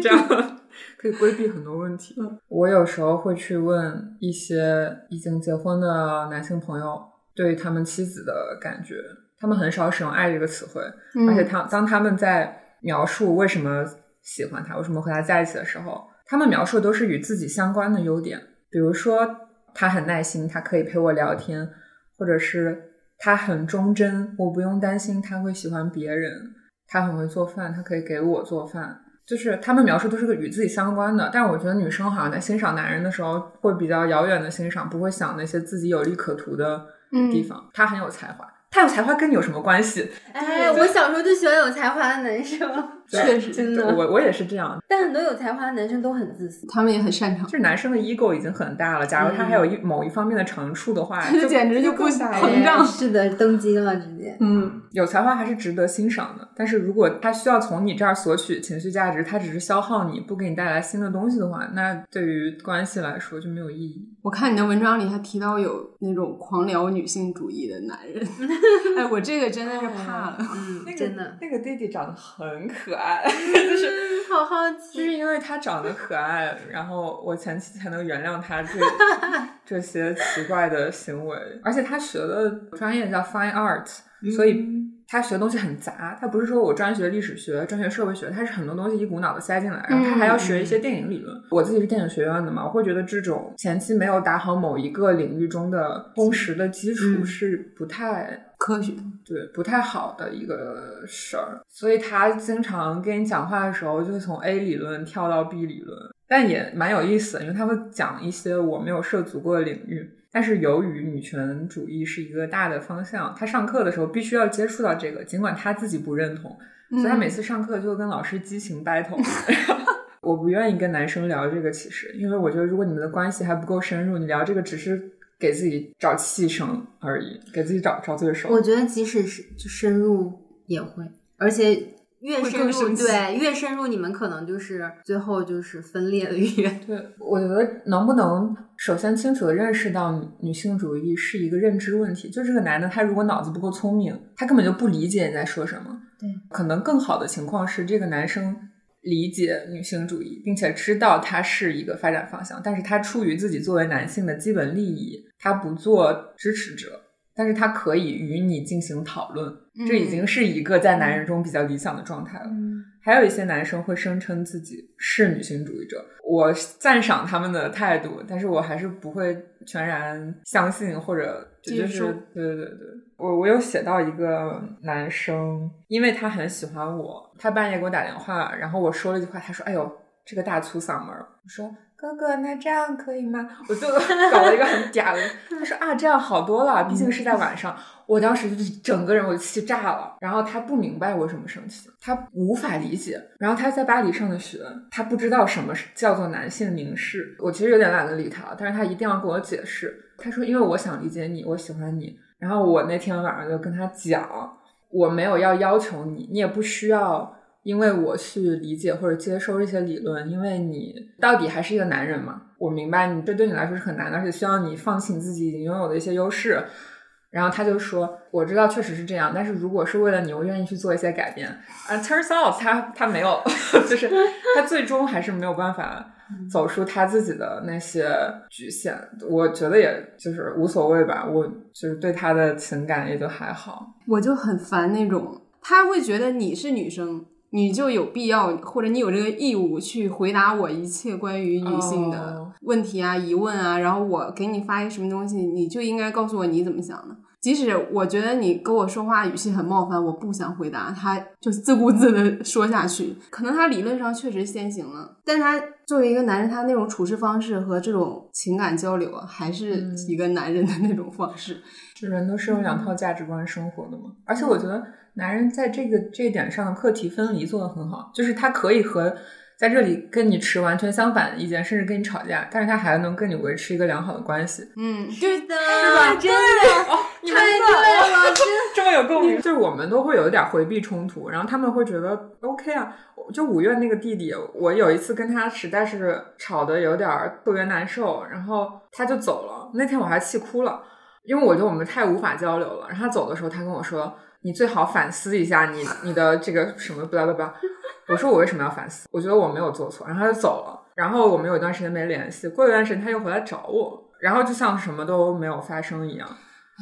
这样可以规避很多问题。我有时候会去问一些已经结婚的男性朋友对他们妻子的感觉，他们很少使用“爱”这个词汇，而且他当他们在描述为什么喜欢他、为什么和他在一起的时候，他们描述的都是与自己相关的优点，比如说。他很耐心，他可以陪我聊天，或者是他很忠贞，我不用担心他会喜欢别人。他很会做饭，他可以给我做饭，就是他们描述都是个与自己相关的。但我觉得女生好像在欣赏男人的时候，会比较遥远的欣赏，不会想那些自己有利可图的地方。他很有才华。他有才华跟你有什么关系？哎，我小时候就喜欢有才华的男生，确实真的，我我也是这样。但很多有才华的男生都很自私，他们也很擅长。就是男生的 ego 已经很大了，假如他还有一某一方面的长处的话，这简直就不膨胀。是的，登基了直接。嗯，有才华还是值得欣赏的，但是如果他需要从你这儿索取情绪价值，他只是消耗你不给你带来新的东西的话，那对于关系来说就没有意义。我看你的文章里还提到有那种狂聊女性主义的男人，哎，我这个。真的是怕了，嗯，真的，那个弟弟长得很可爱，就是好好奇，就是因为他长得可爱，然后我前期才能原谅他这 这些奇怪的行为，而且他学的专业叫 Fine Art，所以。他学的东西很杂，他不是说我专学历史学、专学社会学，他是很多东西一股脑的塞进来，然后他还要学一些电影理论。我自己是电影学院的嘛，我会觉得这种前期没有打好某一个领域中的通识的基础是不太科学，对，不太好的一个事儿。所以他经常跟你讲话的时候，就会从 A 理论跳到 B 理论，但也蛮有意思的，因为他会讲一些我没有涉足过的领域。但是由于女权主义是一个大的方向，他上课的时候必须要接触到这个，尽管他自己不认同，所以他每次上课就跟老师激情 battle。我不愿意跟男生聊这个，其实，因为我觉得如果你们的关系还不够深入，你聊这个只是给自己找气声而已，给自己找找罪受。我觉得即使是就深入也会，而且。越深入，对越深入，你们可能就是最后就是分裂的越。对，我觉得能不能首先清楚的认识到女性主义是一个认知问题，就这个男的他如果脑子不够聪明，他根本就不理解你在说什么。对，可能更好的情况是这个男生理解女性主义，并且知道它是一个发展方向，但是他出于自己作为男性的基本利益，他不做支持者。但是他可以与你进行讨论，这已经是一个在男人中比较理想的状态了。还有一些男生会声称自己是女性主义者，我赞赏他们的态度，但是我还是不会全然相信或者就是对对对对，我我有写到一个男生，因为他很喜欢我，他半夜给我打电话，然后我说了一句话，他说：“哎呦，这个大粗嗓门。”我说。哥哥，那这样可以吗？我就 搞了一个很嗲的。他说啊，这样好多了，毕竟是在晚上。我当时就整个人我就气炸了。然后他不明白为什么生气，他无法理解。然后他在巴黎上的学，他不知道什么叫做男性凝视。我其实有点懒得理他，但是他一定要跟我解释。他说，因为我想理解你，我喜欢你。然后我那天晚上就跟他讲，我没有要要求你，你也不需要。因为我去理解或者接收这些理论，因为你到底还是一个男人嘛，我明白你这对你来说是很难的，而且需要你放弃你自己已经拥有的一些优势。然后他就说：“我知道确实是这样，但是如果是为了你，我愿意去做一些改变。”啊，turns out 他他没有，就是他最终还是没有办法走出他自己的那些局限。我觉得也就是无所谓吧，我就是对他的情感也就还好。我就很烦那种他会觉得你是女生。你就有必要，或者你有这个义务去回答我一切关于女性的问题啊、疑问啊，然后我给你发一个什么东西，你就应该告诉我你怎么想的。即使我觉得你跟我说话语气很冒犯，我不想回答，他就自顾自的 说下去。可能他理论上确实先行了，但他作为一个男人，他那种处事方式和这种情感交流啊，还是一个男人的那种方式。人都是用两套价值观生活的嘛，而且我觉得。男人在这个这一点上的课题分离做得很好，就是他可以和在这里跟你持完全相反的意见，甚至跟你吵架，但是他还能跟你维持一个良好的关系。嗯，对的，是吧真的哦，你们太对了，真 这么有共鸣，就是我们都会有一点回避冲突，然后他们会觉得 OK 啊。就五月那个弟弟，我有一次跟他实在是吵得有点特别难受，然后他就走了。那天我还气哭了，因为我觉得我们太无法交流了。然后他走的时候，他跟我说：“你最好反思一下你你的这个什么巴拉巴拉。”我说：“我为什么要反思？我觉得我没有做错。”然后他就走了。然后我们有一段时间没联系，过一段时间他又回来找我，然后就像什么都没有发生一样。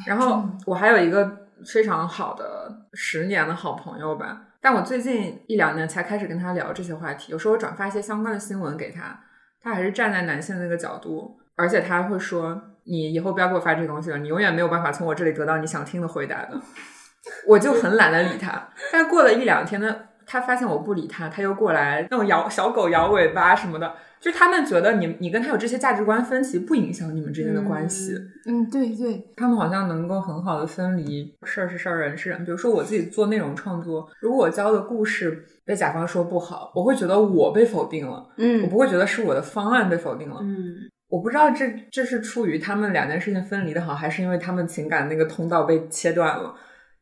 然后我还有一个非常好的十年的好朋友吧，但我最近一两年才开始跟他聊这些话题。有时候我转发一些相关的新闻给他，他还是站在男性那个角度，而且他会说：“你以后不要给我发这些东西了，你永远没有办法从我这里得到你想听的回答的。”我就很懒得理他。但过了一两天呢，他发现我不理他，他又过来那种摇小狗摇尾巴什么的。就是他们觉得你你跟他有这些价值观分歧，不影响你们之间的关系。嗯，对对，他们好像能够很好的分离事儿是事儿，人是人。比如说我自己做内容创作，如果我教的故事被甲方说不好，我会觉得我被否定了，嗯我嗯不会觉得是我的方案被否定了。嗯，我不知道这这是出于他们两件事情分离的好，还是因为他们情感那个通道被切断了。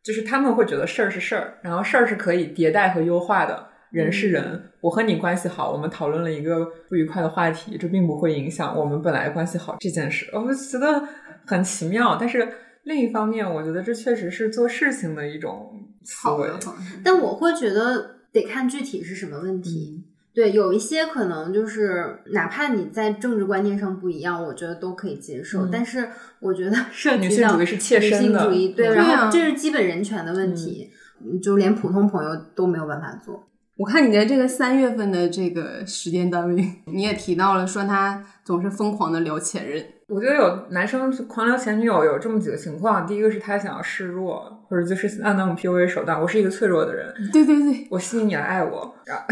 就是他们会觉得事儿是事儿，然后事儿是可以迭代和优化的。人是人，我和你关系好，我们讨论了一个不愉快的话题，这并不会影响我们本来关系好这件事。我觉得很奇妙，但是另一方面，我觉得这确实是做事情的一种思维。好的。但我会觉得得看具体是什么问题。对，有一些可能就是哪怕你在政治观念上不一样，我觉得都可以接受。嗯但是我觉得 涉及女性到主义是切女身的性主义，对，嗯然后这是基本人权的问题，嗯就连普通朋友都没有办法做。我看你在这个三月份的这个时间单位，你也提到了说他总是疯狂的聊前任。我觉得有男生狂聊前女友有这么几个情况，第一个是他想要示弱，或者就是按那种 PUA 手段。我是一个脆弱的人，对对对，我吸引你来爱我。然后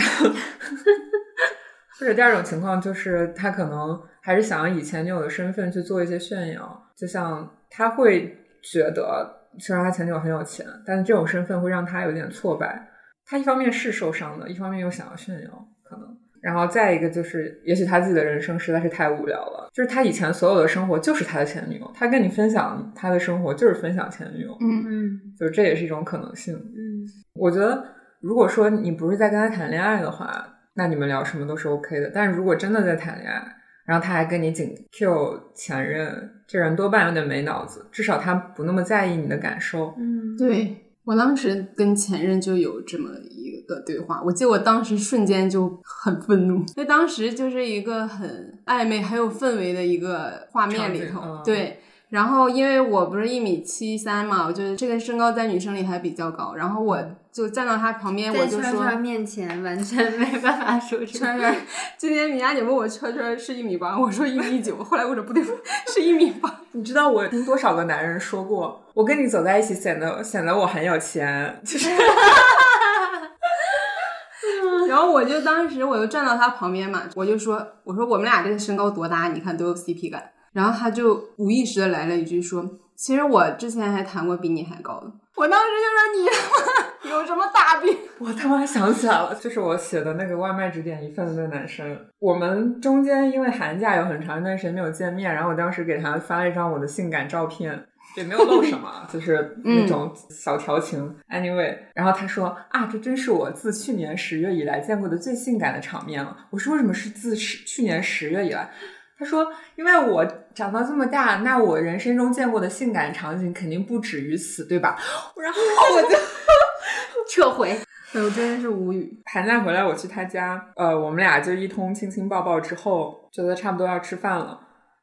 或者第二种情况就是他可能还是想要以前女友的身份去做一些炫耀，就像他会觉得虽然他前女友很有钱，但是这种身份会让他有点挫败。他一方面是受伤的，一方面又想要炫耀，可能。然后再一个就是，也许他自己的人生实在是太无聊了，就是他以前所有的生活就是他的前女友，他跟你分享他的生活就是分享前女友，嗯嗯就是这也是一种可能性。嗯我觉得，如果说你不是在跟他谈恋爱的话，那你们聊什么都是 OK 的。但是如果真的在谈恋爱，然后他还跟你紧 Q 前任，这人多半有点没脑子，至少他不那么在意你的感受。嗯，对我当时跟前任就有这么一个对话，我记得我当时瞬间就很愤怒，因为当时就是一个很暧昧很有氛围的一个画面里头，嗯对。然后，因为我不是一米七三嘛，我觉得这个身高在女生里还比较高。然后我就站到他旁边，我就说：“圈圈面前完全没办法说出圈圈，今天米娅姐问我圈圈是一米八，我说一米九，后来我说不对，是一米八。你知道我听多少个男人说过，我跟你走在一起显得显得我很有钱，就是 然后我就当时我就站到他旁边嘛，我就说我说我们俩这个身高多搭，你看多有 CP 感。然后他就无意识的来了一句说，其实我之前还谈过比你还高的。我当时就说你 有什么大病？我他妈想起来了，就是我写的那个外卖只点一份的那个男生。我们中间因为寒假有很长一段时间没有见面，然后我当时给他发了一张我的性感照片，也没有露什么，就是那种小调情。Anyway，然后他说啊，这真是我自去年十月以来见过的最性感的场面了。我说为什么是自十去年十月以来？他说：“因为我长到这么大，那我人生中见过的性感场景肯定不止于此，对吧？”然后我就 撤回。哎我真的是无语。寒假回来，我去他家，呃，我们俩就一通亲亲抱抱之后，觉得差不多要吃饭了。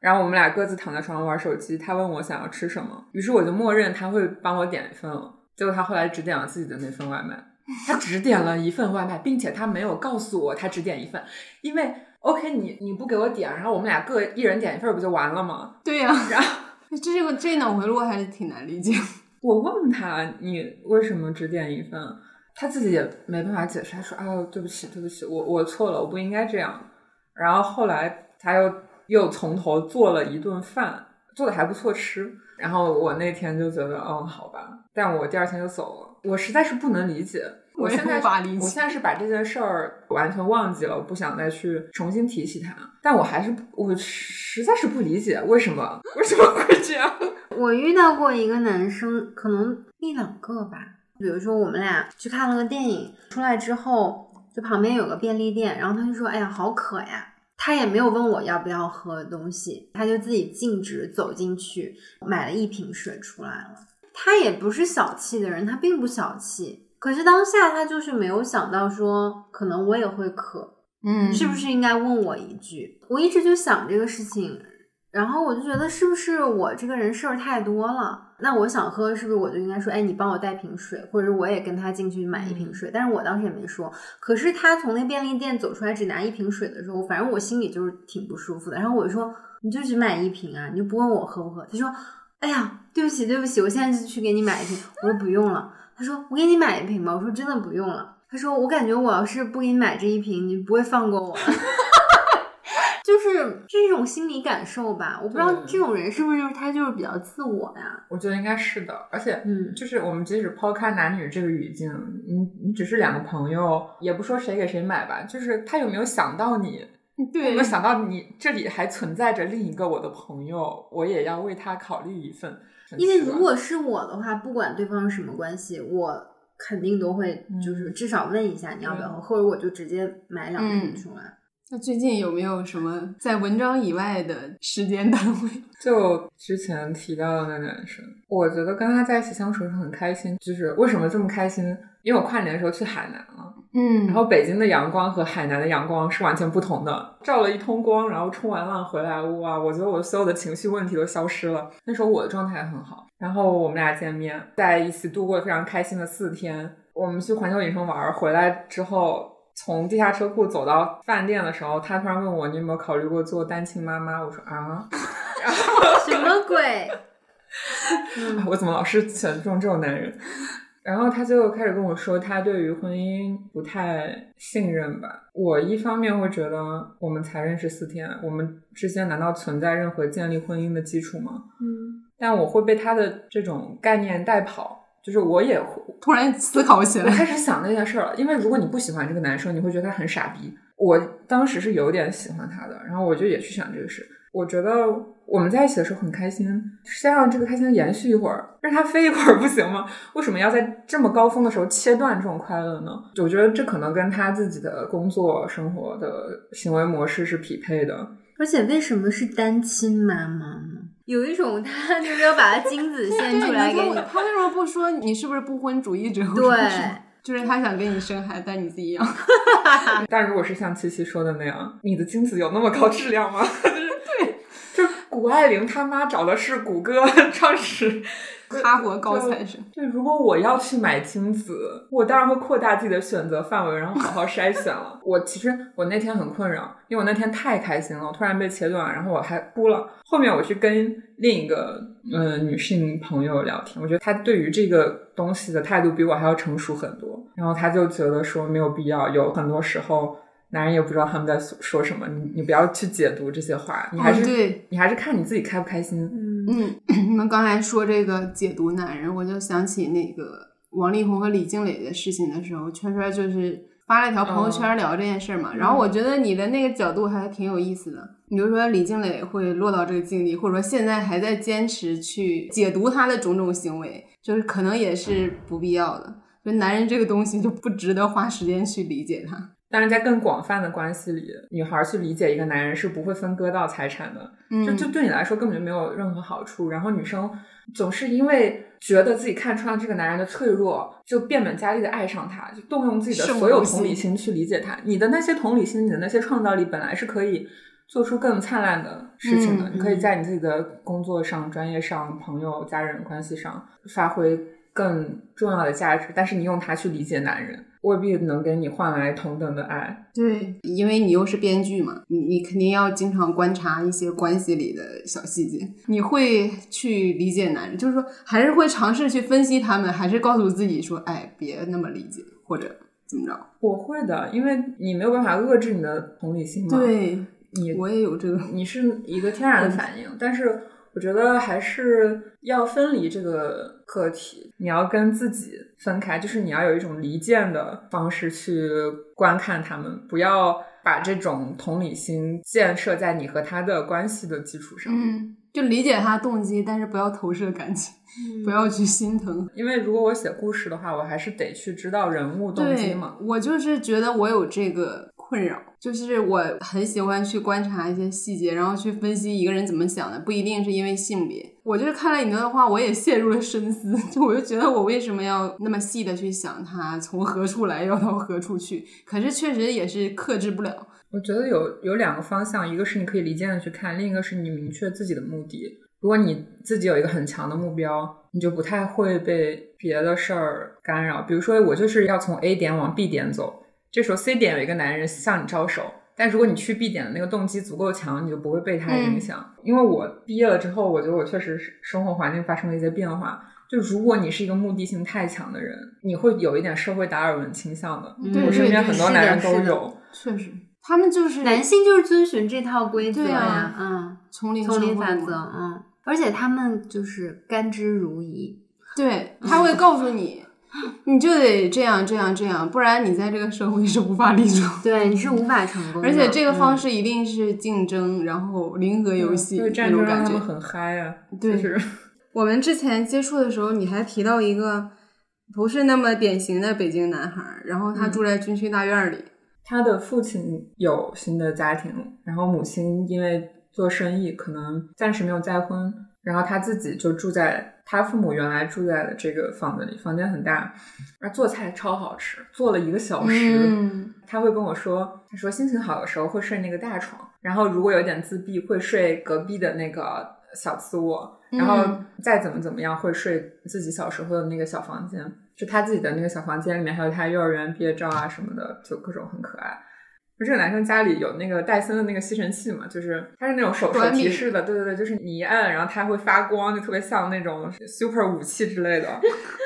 然后我们俩各自躺在床上玩手机。他问我想要吃什么，于是我就默认他会帮我点一份了。结果他后来只点了自己的那份外卖，他只点了一份外卖，并且他没有告诉我他只点一份，因为 OK，你你不给我点，然后我们俩各一人点一份不就完了吗？对呀、然后这个这脑回路还是挺难理解。我问他你为什么只点一份，他自己也没办法解释，他说啊对不起对不起，我我错了，我不应该这样。然后后来他又又从头做了一顿饭，做的还不错吃。然后我那天就觉得嗯好吧，但我第二天就走了。我实在是不能理解，我现在我现在是把这件事儿完全忘记了，我不想再去重新提起它。但我还是我实在是不理解为什么为什么会这样。我遇到过一个男生，可能一两个吧。比如说，我们俩去看了个电影，出来之后，就旁边有个便利店，然后他就说：“哎呀，好渴呀！”他也没有问我要不要喝东西，他就自己径直走进去买了一瓶水出来了。他也不是小气的人，他并不小气，可是当下他就是没有想到说，可能我也会渴，嗯是不是应该问我一句？我一直就想这个事情，然后我就觉得是不是我这个人事儿太多了？那我想喝，是不是我就应该说，哎，你帮我带瓶水，或者我也跟他进去买一瓶水？但是我当时也没说。可是他从那便利店走出来，只拿一瓶水的时候，反正我心里就是挺不舒服的。然后我就说，你就只买一瓶啊，你就不问我喝不喝？他说，哎呀，对不起，对不起，我现在就去给你买一瓶。我说不用了。他说，我给你买一瓶吧。我说真的不用了。他说，我感觉我要是不给你买这一瓶，你不会放过我。就是这种心理感受吧，我不知道这种人是不是就是他就是比较自我呀？我觉得应该是的，而且，嗯。就是我们即使抛开男女这个语境，你你只是两个朋友，也不说谁给谁买吧，就是他有没有想到你，有没有想到你这里还存在着另一个我的朋友，我也要为他考虑一份。因为如果是我的话，不管对方是什么关系，我肯定都会就是至少问一下你要不要喝，或者我就直接买两瓶嗯出来。那最近有没有什么在文章以外的时间单位？就之前提到的那男生，我觉得跟他在一起相处是很开心。就是为什么这么开心？因为我跨年的时候去海南了，嗯然后北京的阳光和海南的阳光是完全不同的，照了一通光，然后冲完浪回来，哇！我觉得我所有的情绪问题都消失了。那时候我的状态很好，然后我们俩见面，在一起度过非常开心的四天。我们去环球影城玩，回来之后。从地下车库走到饭店的时候，他突然问我：“你有没有考虑过做单亲妈妈？”我说：“啊。” 什么鬼？嗯 我怎么老是选中这种男人？然后他就开始跟我说，他对于婚姻不太信任吧。我一方面会觉得，我们才认识四天，我们之间难道存在任何建立婚姻的基础吗？嗯，但我会被他的这种概念带跑，就是我也会，突然思考起来我来，开始想那件事了。因为如果你不喜欢这个男生，你会觉得他很傻逼。我当时是有点喜欢他的，然后我就也去想这个事。我觉得我们在一起的时候很开心，先让这个开心延续一会儿，让它飞一会儿不行吗？为什么要在这么高峰的时候切断这种快乐呢？我觉得这可能跟他自己的工作、生活的行为模式是匹配的。而且为什么是单亲妈妈呢？有一种他就是要把他精子献出来给你对，他为什么不说你是不是不婚主义者？对就是他想跟你生孩子，但你自己养。但如果是像七七说的那样，你的精子有那么高质量吗？就是 对，就谷爱凌他妈找的是谷歌创始哈佛高材生，对，如果我要去买精子，我当然会扩大自己的选择范围，然后好好筛选了。我其实我那天很困扰，因为我那天太开心了，我突然被切断，然后我还哭了。后面我去跟另一个呃女性朋友聊天，我觉得她对于这个东西的态度比我还要成熟很多。然后她就觉得说没有必要，有很多时候男人也不知道他们在说什么，你你不要去解读这些话，你还是、哦对你还是看你自己开不开心。嗯嗯，你们刚才说这个解读男人，我就想起那个王力宏和李静蕾的事情的时候，圈圈就是发了一条朋友圈聊这件事嘛。然后我觉得你的那个角度还挺有意思的。比如说李静蕾会落到这个境地，或者说现在还在坚持去解读他的种种行为，就是可能也是不必要的。就男人这个东西就不值得花时间去理解他。但是在更广泛的关系里，女孩去理解一个男人是不会分割到财产的，嗯就就对你来说根本就没有任何好处。然后女生总是因为觉得自己看穿了这个男人的脆弱，就变本加厉的爱上他，就动用自己的所有同理心去理解他。你的那些同理心，你的那些创造力，本来是可以做出更灿烂的事情的。嗯你可以在你自己的工作上、专业上、朋友、家人关系上发挥更重要的价值，但是你用它去理解男人，未必能给你换来同等的爱。对，因为你又是编剧嘛，你你肯定要经常观察一些关系里的小细节，你会去理解男人，就是说还是会尝试去分析他们，还是告诉自己说，哎，别那么理解，或者怎么着？我会的，因为你没有办法遏制你的同理心嘛。，对，你我也有这个，你是一个天然的反应，但是我觉得还是要分离这个课题，你要跟自己分开，就是你要有一种离间的方式去观看他们，不要把这种同理心建设在你和他的关系的基础上。嗯，就理解他动机，但是不要投射感情，不要去心疼。因为如果我写故事的话，我还是得去知道人物动机嘛。，我就是觉得我有这个困扰，就是我很喜欢去观察一些细节，然后去分析一个人怎么想的，不一定是因为性别。我就是看了你那段话，我也陷入了深思，就我就觉得我为什么要那么细的去想他从何处来要到何处去？可是确实也是克制不了。我觉得有有两个方向，一个是你可以离间的去看，另一个是你明确自己的目的。如果你自己有一个很强的目标，你就不太会被别的事儿干扰。比如说，我就是要从 A 点往 B 点走，这时候 C 点有一个男人向你招手，但如果你去 B 点的那个动机足够强，你就不会被他影响。因为我毕业了之后，我觉得我确实是生活环境发生了一些变化。就如果你是一个目的性太强的人，你会有一点社会达尔文倾向的。嗯我身边很多男人都有。确实，他们就是男性就是遵循这套规则呀嗯，丛林法则，嗯，而且他们就是甘之如饴，对，他会告诉你，你就得这样这样这样，不然你在这个社会是无法立足。对，你是无法成功的，而且这个方嗯式一定是竞争，然后零和游戏那因为战争种感觉。他们很嗨啊，对。就是我们之前接触的时候，你还提到一个不是那么典型的北京男孩儿，然后他住在军区大院里。他的父亲有新的家庭，然后母亲因为做生意可能暂时没有再婚，然后他自己就住在他父母原来住在的这个房子里，房间很大，而做菜超好吃，做了一个小时。嗯，他会跟我说，他说心情好的时候会睡那个大床，然后如果有点自闭会睡隔壁的那个小次卧，然后嗯再怎么怎么样会睡自己小时候的那个小房间，就他自己的那个小房间里面还有他幼儿园毕业照啊什么的，就各种很可爱。就这个男生家里有那个戴森的那个吸尘器嘛，就是它是那种手手提式的，对对对，就是你一按，然后它会发光，就特别像那种 super 武器之类的。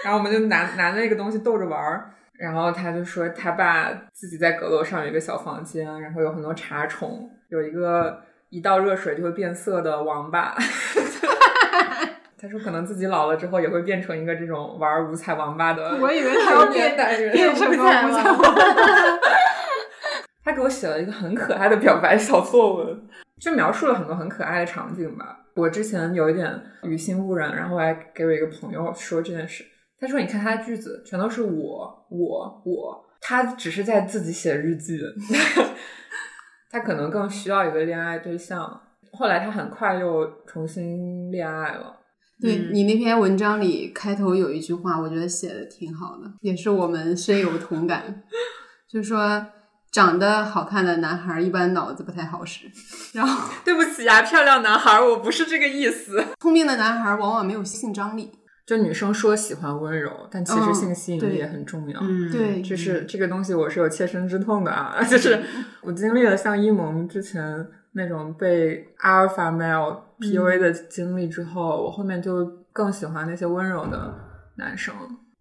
然后我们就拿拿那个东西逗着玩儿。然后他就说他爸自己在阁楼上有一个小房间，然后有很多茶虫，有一个一倒热水就会变色的王八。他说可能自己老了之后也会变成一个这种玩五彩王八的。我以为他要变男人，变成个五彩王王 他给我写了一个很可爱的表白小作文，就描述了很多很可爱的场景吧。我之前有一点于心不忍，然后我还给我一个朋友说这件事。他说：“你看他的句子全都是我我我，他只是在自己写日记，他可能更需要一个恋爱对象。”后来他很快又重新恋爱了。对嗯你那篇文章里开头有一句话，我觉得写的挺好的，也是我们深有同感，就是说长得好看的男孩一般脑子不太好使，然后 对不起啊，漂亮男孩，我不是这个意思。聪明的男孩往往没有性张力。就女生说喜欢温柔，但其实嗯性吸引力也很重要。嗯，对，就是这个东西，我是有切身之痛的啊！就是我经历了像一萌之前那种被阿尔法 male PUA 的经历之后，我后面就更喜欢那些温柔的男生。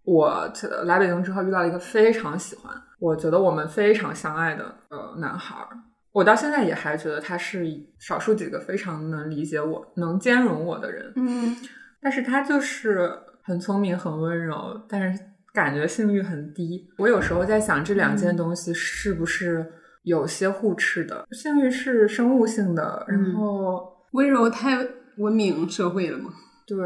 我来北京之后遇到了一个非常喜欢，我觉得我们非常相爱的呃男孩儿。我到现在也还觉得他是少数几个非常能理解我、能兼容我的人。嗯，但是他就是很聪明、很温柔，但是感觉性欲很低。我有时候在想，这两件东西是不是有些互斥的？性欲是生物性的，然嗯后温柔太文明社会了嘛。对，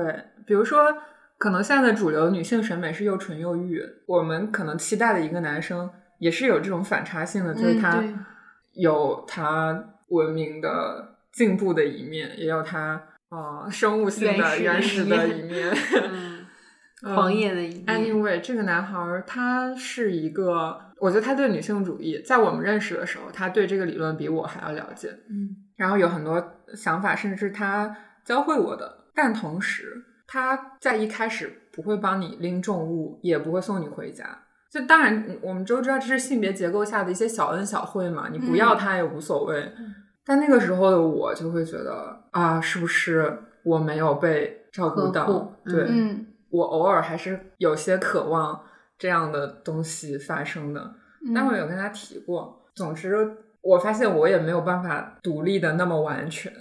比如说，可能现在的主流女性审美是又纯又欲，我们可能期待的一个男生也是有这种反差性的，就是嗯他有他文明的进步的一面，也有他呃生物性的原原始的一一面。狂野的一面，Anyway，这个男孩儿他是一个，我觉得他对女性主义，在我们认识的时候，他对这个理论比我还要了解，嗯，然后有很多想法，甚至是他教会我的。但同时，他在一开始不会帮你拎重物，也不会送你回家。就当然，我们都知道这是性别结构下的一些小恩小惠嘛，你不要他也无所谓。但那个时候的我就会觉得啊，是不是我没有被照顾到？对，嗯我偶尔还是有些渴望这样的东西发生的，嗯但我有跟他提过。总之，我发现我也没有办法独立的那么完全。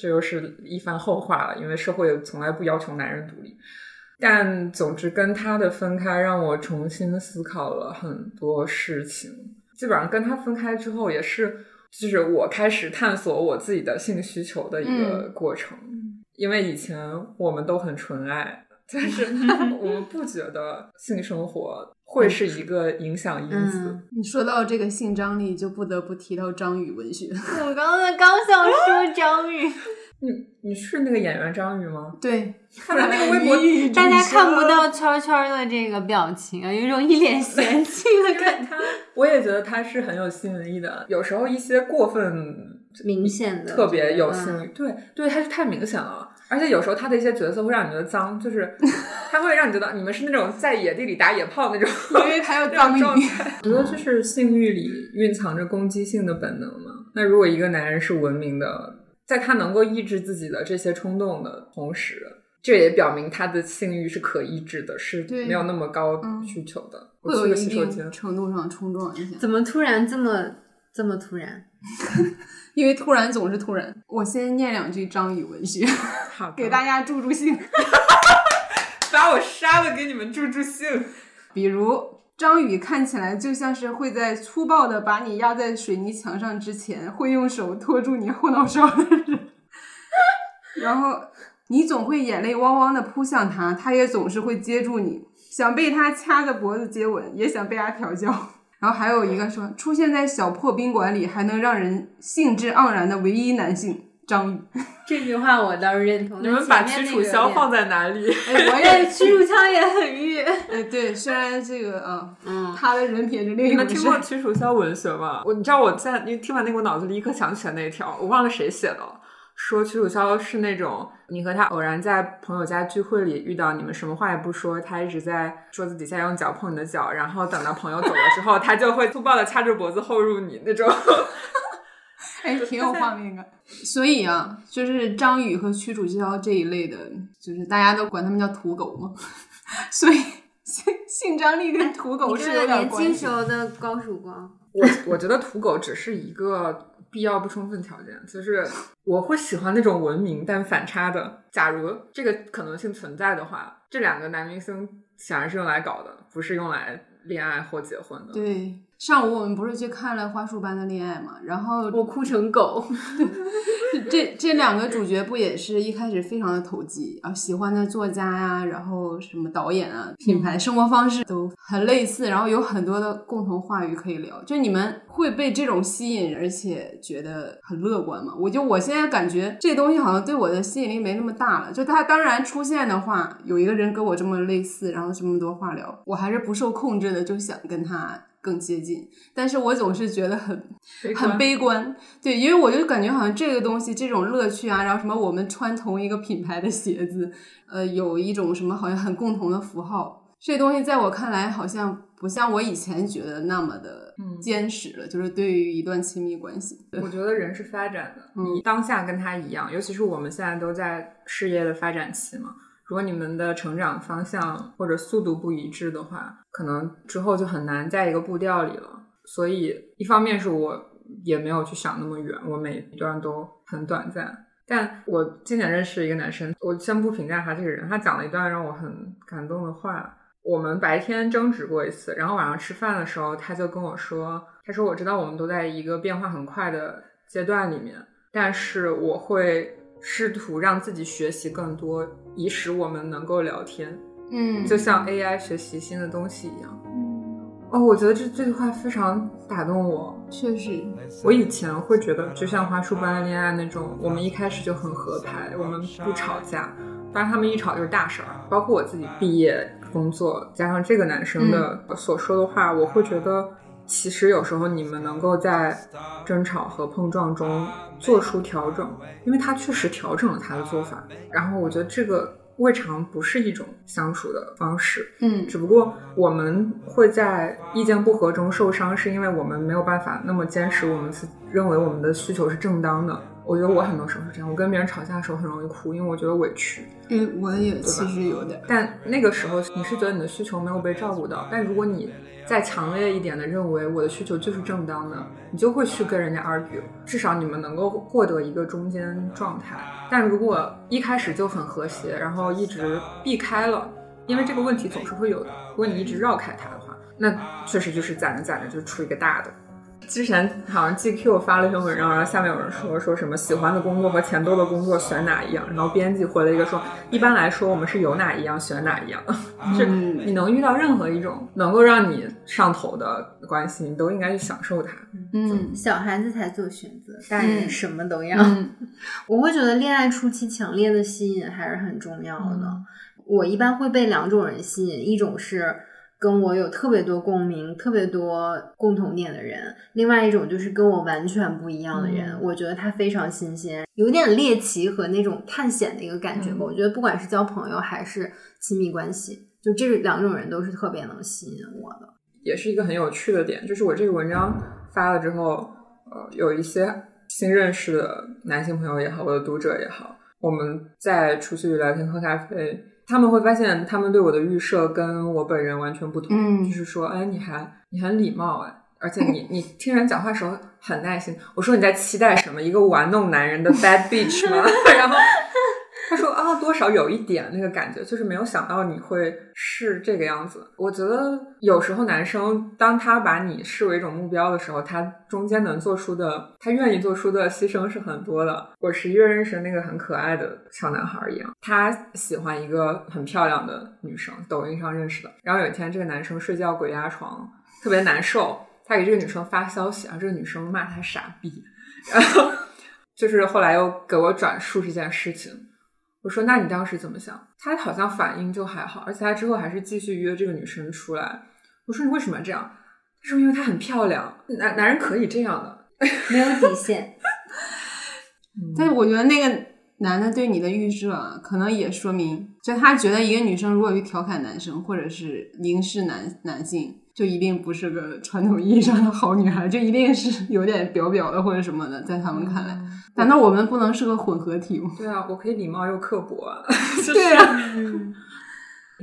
这又是一番后话了，因为社会从来不要求男人独立。但总之，跟他的分开让我重新思考了很多事情。基本上跟他分开之后，也是就是我开始探索我自己的性需求的一个过程。因为以前我们都很纯爱，但是 我们不觉得性生活会是一个影响因子。嗯你说到这个性张力，就不得不提到张宇文学。我刚才刚想说张宇，你你是那个演员张宇吗？对，他的那个微博大家看不到圈圈的这个表情啊，有一种一脸嫌弃的感觉，我也觉得他是很有吸引力的。有时候一些过分明显的特别有吸嗯引力，对对，他是太明显了。而且有时候他的一些角色会让你觉得脏，就是 他会让你觉得你们是那种在野地里打野炮那种因为还有 那张宇。种状态。我觉得这是性欲里蕴藏着攻击性的本能嘛。那如果一个男人是文明的，在他能够抑制自己的这些冲动的同时，这也表明他的性欲是可抑制的，是没有那么高嗯需求的。会我去个有一定洗手间，程度上冲撞一下，怎么突然这么这么突然？因为突然总是突然。我先念两句张宇文学，好给大家助助兴。把我杀了，给你们助助兴。比如张宇看起来就像是会在粗暴的把你压在水泥墙上之前，会用手托住你后脑勺的人。然后你总会眼泪汪汪的扑向他，他也总是会接住你，想被他掐着脖子接吻，也想被他调教。然后还有一个说，出现在小破宾馆里还能让人兴致盎然的唯一男性张宇。这句话我倒是认同。你们把屈楚萧放在哪里？哎，我对，也屈楚萧也很欲。哎，对，虽然这个啊，嗯，他的人品是另你一回事。们听过屈楚萧文学吗？我你知道我在你听完那个，我脑子里立刻想起来那一条，我忘了谁写的了。说屈楚萧是那种你和他偶然在朋友家聚会里遇到，你们什么话也不说，他一直在桌子底下用脚碰你的脚，然后等到朋友走了之后，他就会粗暴的掐着脖子后入你那种。哎，挺有画面感。所以啊，就是张宇和屈楚萧这一类的，就是大家都管他们叫土狗嘛。所以性性张力跟土狗是有个年轻点关系时。候的高曙光。我我觉得土狗只是一个必要不充分条件，就是我会喜欢那种文明但反差的。假如这个可能性存在的话，这两个男明星显然是用来搞的，不是用来恋爱或结婚的。对，上午我们不是去看了《花束般的恋爱》嘛，然后我哭成狗。这这两个主角不也是一开始非常的投机啊，喜欢的作家呀、然后什么导演啊、品牌、生活方式都很类似，然后有很多的共同话语可以聊。就你们会被这种吸引，而且觉得很乐观吗？我就我现在感觉这东西好像对我的吸引力没那么大了。就他当然出现的话，有一个人跟我这么类似，然后这么多话聊，我还是不受控制的就想跟他更接近，但是我总是觉得很很悲观，对，因为我就感觉好像这个东西这种乐趣啊，然后什么我们穿同一个品牌的鞋子，呃，有一种什么好像很共同的符号，这东西在我看来好像不像我以前觉得那么的嗯。坚实了，就是对于一段亲密关系，我觉得人是发展的，嗯。你当下跟他一样，尤其是我们现在都在事业的发展期嘛。如果你们的成长方向或者速度不一致的话，可能之后就很难在一个步调里了。所以，一方面是我也没有去想那么远，我每一段都很短暂。但我今年认识一个男生，我先不评价他这个人，他讲了一段让我很感动的话。我们白天争执过一次，然后晚上吃饭的时候，他就跟我说：“他说我知道我们都在一个变化很快的阶段里面，但是我会试图让自己学习更多，以使我们能够聊天，嗯就像 AI 学习新的东西一样。”嗯哦，我觉得这这句话非常打动我。确实，我以前会觉得，就像花束般的恋爱那种，我们一开始就很合拍，我们不吵架。但是，他们一吵就是大事儿。包括我自己毕业、工作，加上这个男生的所说的话，我会觉得，其实有时候你们能够在争吵和碰撞中做出调整，因为他确实调整了他的做法。然后我觉得这个未尝不是一种相处的方式。嗯只不过我们会在意见不合中受伤，是因为我们没有办法那么坚持我们自认为我们的需求是正当的。我觉得我很多时候是这样，我跟别人吵架的时候很容易哭，因为我觉得委屈。哎，我也其实有点。但那个时候你是觉得你的需求没有被照顾到，但如果你再强烈一点的认为我的需求就是正当的，你就会去跟人家 argue，至少你们能够获得一个中间状态。但如果一开始就很和谐，然后一直避开了，因为这个问题总是会有的。如果你一直绕开它的话，那确实就是攒着攒着就出一个大的。之前好像 GQ 发了一篇文章，然后下面有人说说什么喜欢的工作和钱多的工作选哪一样，然后编辑回了一个说，一般来说我们是有哪一样选哪一样，就你能遇到任何一种能够让你上头的关系，你都应该去享受它。嗯，小孩子才做选择，大人什么都要。我会觉得恋爱初期强烈的吸引还是很重要的。我一般会被两种人吸引，一种是。跟我有特别多共鸣、特别多共同点的人，另外一种就是跟我完全不一样的人，我觉得他非常新鲜，有点猎奇和那种探险的一个感觉吧。我觉得不管是交朋友还是亲密关系，就这两种人都是特别能吸引我的。也是一个很有趣的点，就是我这个文章发了之后，呃，有一些新认识的男性朋友也好，我的读者也好，我们在出去聊天喝咖啡。他们会发现，他们对我的预设跟我本人完全不同。嗯，就是说，哎，你还你很礼貌哎，而且你 你听人讲话时候很耐心。我说你在期待什么？一个玩弄男人的 bad bitch 吗？然后。他说啊，多少有一点那个感觉，就是没有想到你会是这个样子。我觉得有时候男生当他把你视为一种目标的时候，他中间能做出的，他愿意做出的牺牲是很多的。我十一月认识那个很可爱的小男孩一样，他喜欢一个很漂亮的女生，抖音上认识的。然后有一天，这个男生睡觉鬼压床，特别难受，他给这个女生发消息，然后这个女生骂他傻逼，然后 就是后来又给我转述这件事情。我说：“那你当时怎么想？”他好像反应就还好，而且他之后还是继续约这个女生出来。我说：“你为什么要这样？”他说：“因为她很漂亮，男男人可以这样的，没有底线。”但是我觉得那个男的对你的预设，可能也说明，就他觉得一个女生如果去调侃男生，或者是凝视男男性。就一定不是个传统意义上的好女孩，就一定是有点表表的或者什么的，在他们看来，难道我们不能是个混合体吗？对啊，我可以礼貌又刻薄。啊 对啊，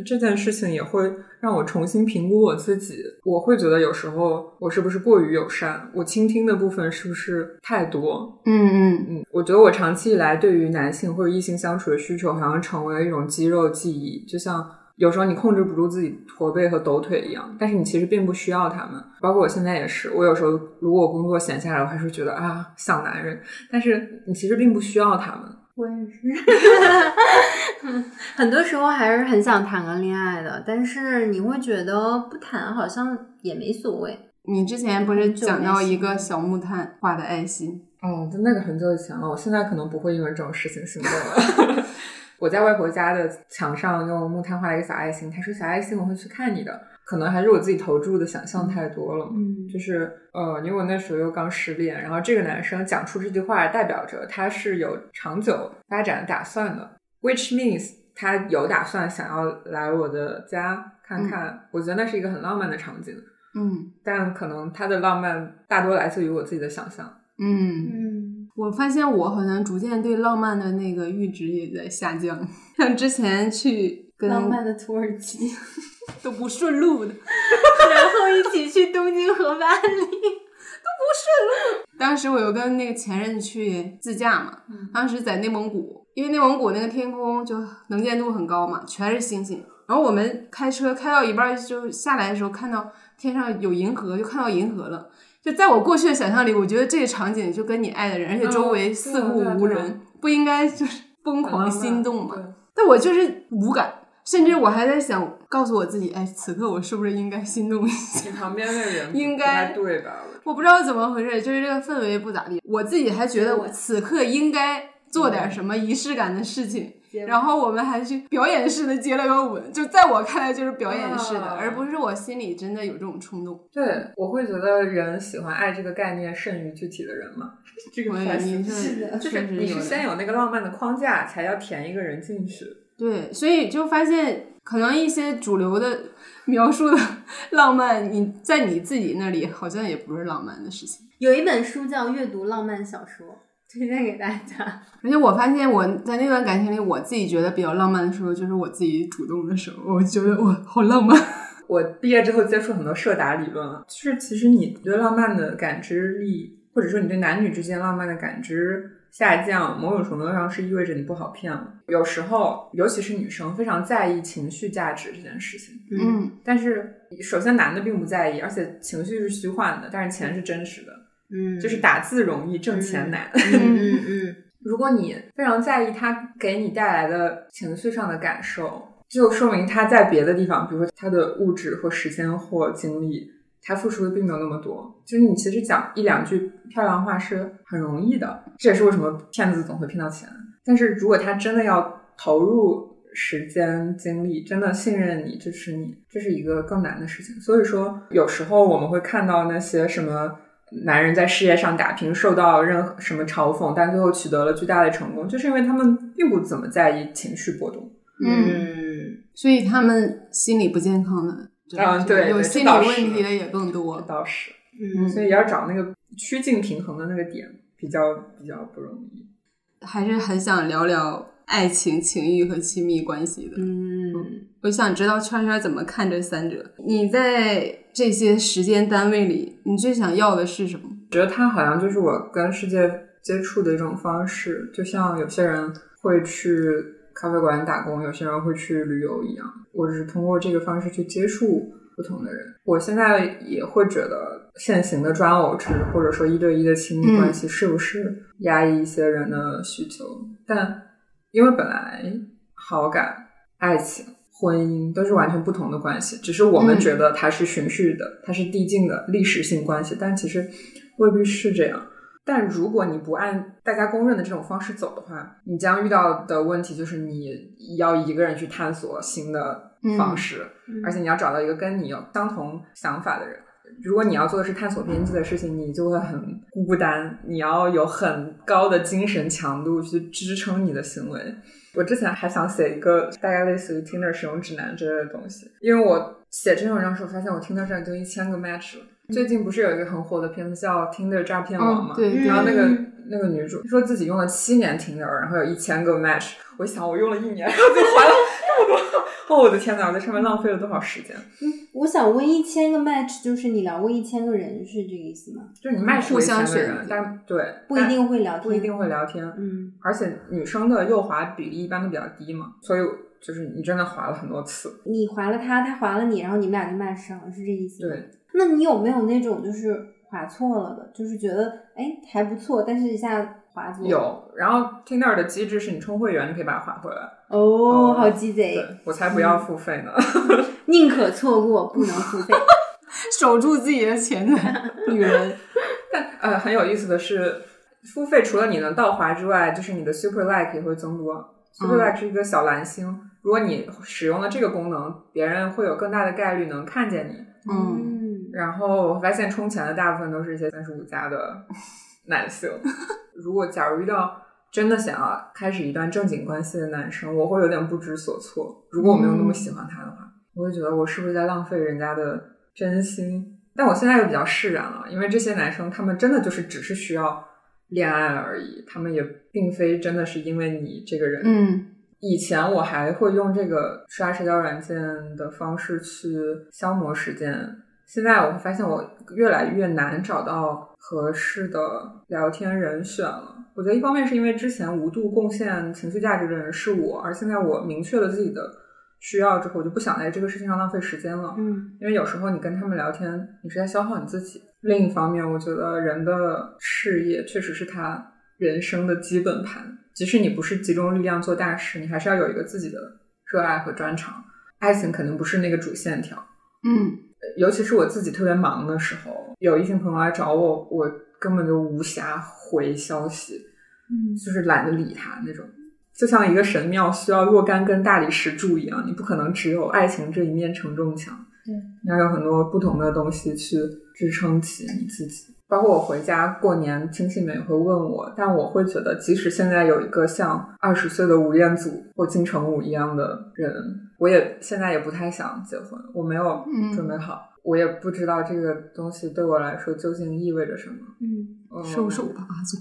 这件事情也会让我重新评估我自己。我会觉得有时候我是不是过于友善？我倾听的部分是不是太多？嗯嗯嗯，我觉得我长期以来对于男性或者异性相处的需求，好像成为了一种肌肉记忆，就像。有时候你控制不住自己驼背和抖腿一样，但是你其实并不需要他们。包括我现在也是，我有时候如果工作闲下来，我还是觉得啊想男人，但是你其实并不需要他们。我也是，很多时候还是很想谈个恋爱的，但是你会觉得不谈好像也没所谓。你之前不是讲到一个小木炭画的爱心？哦，那个很久以前了，我现在可能不会因为这种事情心动了。我在外婆家的墙上用木炭画了一个小爱心。他说：“小爱心，我会去看你的。”可能还是我自己投注的想象太多了。嗯，就是呃，因为我那时候又刚失恋，然后这个男生讲出这句话，代表着他是有长久发展打算的，which means 他有打算想要来我的家看看。我觉得那是一个很浪漫的场景。嗯，但可能他的浪漫大多来自于我自己的想象。嗯嗯。我发现我好像逐渐对浪漫的那个阈值也在下降，像之前去跟浪漫的土耳其 都不顺路的，然后一起去东京和巴黎 都不顺路。当时我又跟那个前任去自驾嘛，当时在内蒙古，因为内蒙古那个天空就能见度很高嘛，全是星星。然后我们开车开到一半就下来的时候，看到天上有银河，就看到银河了。就在我过去的想象里，我觉得这个场景就跟你爱的人，而且周围四顾无人，不应该就是疯狂心动吗？但我就是无感，甚至我还在想，告诉我自己，哎，此刻我是不是应该心动一下？你旁边的人 应该对吧？我不知道怎么回事，就是这个氛围不咋地。我自己还觉得我此刻应该做点什么仪式感的事情。然后我们还去表演式的接了个吻，就在我看来就是表演式的，而不是我心里真的有这种冲动。对，我会觉得人喜欢爱这个概念胜于具体的人嘛。这个是的，就是你是先有那个浪漫的框架，才要填一个人进去。对，所以就发现可能一些主流的描述的浪漫，你在你自己那里好像也不是浪漫的事情。有一本书叫《阅读浪漫小说》。推荐给大家。而且我发现我在那段感情里，我自己觉得比较浪漫的时候，就是我自己主动的时候，我觉得我，好浪漫。我毕业之后接触很多社达理论，就是其实你对浪漫的感知力，或者说你对男女之间浪漫的感知下降，某种程度上是意味着你不好骗了。有时候，尤其是女生非常在意情绪价值这件事情。嗯但是首先男的并不在意，而且情绪是虚幻的，但是钱是真实的，嗯，就是打字容易挣钱难。嗯嗯嗯如果你非常在意他给你带来的情绪上的感受，就说明他在别的地方，比如说他的物质或时间或精力，他付出的并没有那么多。就是你其实讲一两句漂亮话是很容易的，这也是为什么骗子总会骗到钱。但是如果他真的要投入时间精力，真的信任你、支持你，这是一个更难的事情。所以说，有时候我们会看到那些什么。男人在事业上打拼，受到任何什么嘲讽，但最后取得了巨大的成功，就是因为他们并不怎么在意情绪波动。嗯，所以他们心理不健康的，嗯对对有心理问题的也更多。倒是，嗯所以要找那个趋近平衡的那个点，比较比较不容易。还是很想聊聊爱情、情欲和亲密关系的。嗯我想知道圈圈怎么看这三者。你在这些时间单位里，你最想要的是什么？觉得它好像就是我跟世界接触的一种方式，就像有些人会去咖啡馆打工，有些人会去旅游一样。我只是通过这个方式去接触不同的人。我现在也会觉得现行的专偶制或者说一对一的亲密关系是不是压抑一些人的需求？但因为本来好感、爱情。婚姻都是完全不同的关系，只是我们嗯觉得它是循序的，它是递进的历史性关系，但其实未必是这样。但如果你不按大家公认的这种方式走的话，你将遇到的问题就是你要一个人去探索新的方式，嗯而且你要找到一个跟你有相同想法的人。如果你要做的是探索边际的事情，你就会很孤单，你要有很高的精神强度去支撑你的行为。我之前还想写一个大概类似于 Tinder 使用指南之类的东西，因为我写这篇文章的时候发现我 Tinder 上已经一千个 match 了。最近不是有一个很火的片子叫《Tinder 诈骗王》吗？哦对对然后那个嗯那个女主说自己用了七年 Tinder，然后有一千个 match。我想我用了一年，然后就还了 哦，我的天哪！我在上面浪费了多少时间？嗯我想问，一千个 match 就是你聊过一千个人，是这个意思吗？就是你 match 互相过一千个人，但对不一定会聊天，不一定会聊天，嗯而且女生的右滑比例一般都比较低嘛，所以就是你真的滑了很多次。你滑了他，他滑了你，然后你们俩就 match 上了，是这意思吗？对，那你有没有那种就是滑错了的，就是觉得哎还不错，但是一下有，然后 Tinder 的机制是你充会员，你可以把它划回来。哦，哦好鸡贼，我才不要付费呢。宁可错过，不能付费。守住自己的钱的女人。但呃，很有意思的是，付费除了你能倒滑之外，就是你的 Super Like 也会增多。Super 嗯 Like 是一个小蓝星，如果你使用了这个功能，别人会有更大的概率能看见你。嗯，嗯，然后我发现充钱的大部分都是一些三十五加的 男性。如果假如遇到真的想要开始一段正经关系的男生，我会有点不知所措。如果我没有那么喜欢他的话，我会觉得我是不是在浪费人家的真心？但我现在又比较释然了，因为这些男生他们真的就是只是需要恋爱而已，他们也并非真的是因为你这个人。嗯以前我还会用这个刷社交软件的方式去消磨时间，现在我会发现我越来越难找到合适的聊天人选了。我觉得一方面是因为之前无度贡献情绪价值的人是我，而现在我明确了自己的需要之后，我就不想在这个事情上浪费时间了。嗯因为有时候你跟他们聊天，你是在消耗你自己。另一方面，我觉得人的事业确实是他人生的基本盘。即使你不是集中力量做大事，你还是要有一个自己的热爱和专长。爱情肯定不是那个主线条，嗯尤其是我自己特别忙的时候，有异性朋友来找我，我根本就无暇回消息，嗯就是懒得理他那种。就像一个神庙需要若干根大理石柱一样，你不可能只有爱情这一面承重墙，对，你要有很多不同的东西去支撑起你自己。包括我回家过年，亲戚们也会问我，但我会觉得，即使现在有一个像二十岁的吴彦祖或金城武一样的人，我也现在也不太想结婚，我没有嗯准备好，我也不知道这个东西对我来说究竟意味着什么。嗯，嗯收手吧，阿祖。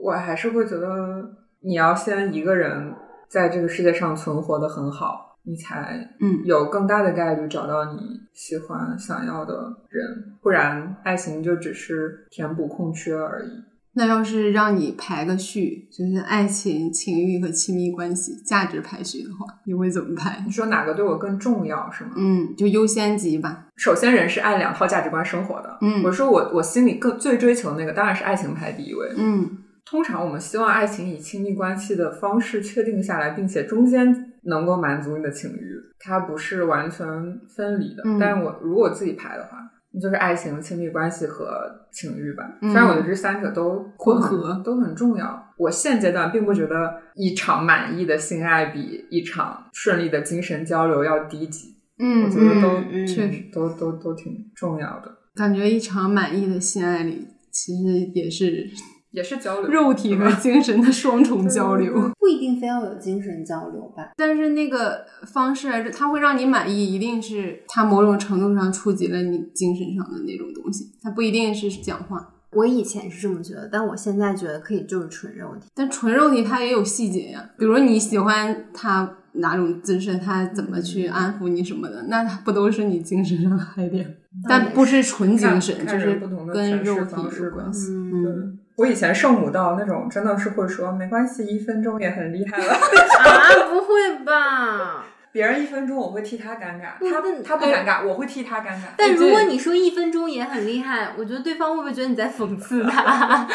我还是会觉得你要先一个人在这个世界上存活的很好，你才嗯有更大的概率找到你喜欢想要的人，不然爱情就只是填补空缺而已。那要是让你排个序，就是爱情、情欲和亲密关系价值排序的话，你会怎么排你？说哪个对我更重要是吗？嗯，就优先级吧。首先，人是按两套价值观生活的。嗯我说我我心里更最追求的那个当然是爱情排第一位。嗯通常我们希望爱情以亲密关系的方式确定下来，并且中间能够满足你的情欲，它不是完全分离的。嗯但是我如果自己排的话，那就是爱情、亲密关系和情欲吧。嗯虽然我觉得这三者都混合都很重要。我现阶段并不觉得一场满意的性爱比一场顺利的精神交流要低级，嗯我觉得都、确实都都都挺重要的，感觉一场满意的性爱里，其实也是也是交流。肉体和精神的双重交流。不一定非要有精神交流吧？但是那个方式啊，它会让你满意，一定是它某种程度上触及了你精神上的那种东西，它不一定是讲话。我以前是这么觉得，但我现在觉得可以就是纯肉体。但纯肉体它也有细节呀，比如你喜欢他哪种姿势，他怎么去安抚你什么的，那它不都是你精神上的嗨点？但不是纯精神，就是跟肉体方式吧有关系。嗯，我以前圣母到那种真的是会说没关系，一分钟也很厉害了。啊，不会吧？别人一分钟我会替他尴尬，那他他不尴尬，我会替他尴尬。但如果你说一分钟也很厉害，我觉得对方会不会觉得你在讽刺他？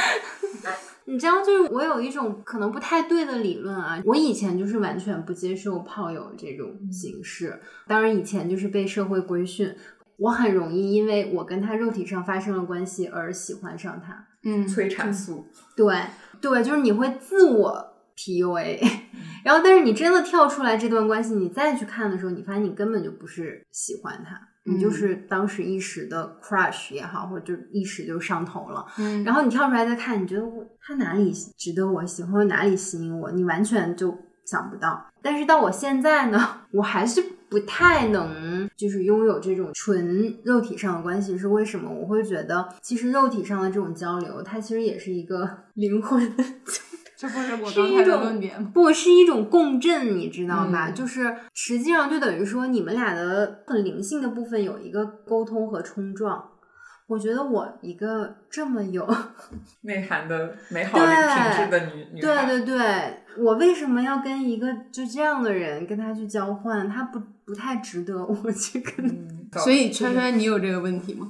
你知道，就是我有一种可能不太对的理论啊。我以前就是完全不接受炮友这种形式，当然以前就是被社会规训，我很容易因为我跟他肉体上发生了关系而喜欢上他。嗯，催产素，对对，就是你会自我 PUA，然后但是你真的跳出来这段关系，你再去看的时候，你发现你根本就不是喜欢他，你就嗯是当时一时的 crush 也好，或者就一时就上头了。嗯，然后你跳出来再看，你觉得他哪里值得我喜欢，或者哪里吸引我，你完全就想不到。但是到我现在呢，我还是不太能就是拥有这种纯肉体上的关系。是为什么？我会觉得其实肉体上的这种交流，它其实也是一个 灵魂的这不是我刚才的论点吗？不是一种共振，你知道吧？嗯就是实际上就等于说你们俩的很灵性的部分有一个沟通和冲撞。我觉得我一个这么有 内涵的 美好的品质的女女对孩，对对，我为什么要跟一个就这样的人跟他去交换？他不不太值得我去跟。嗯，所以圈圈，你有这个问题吗？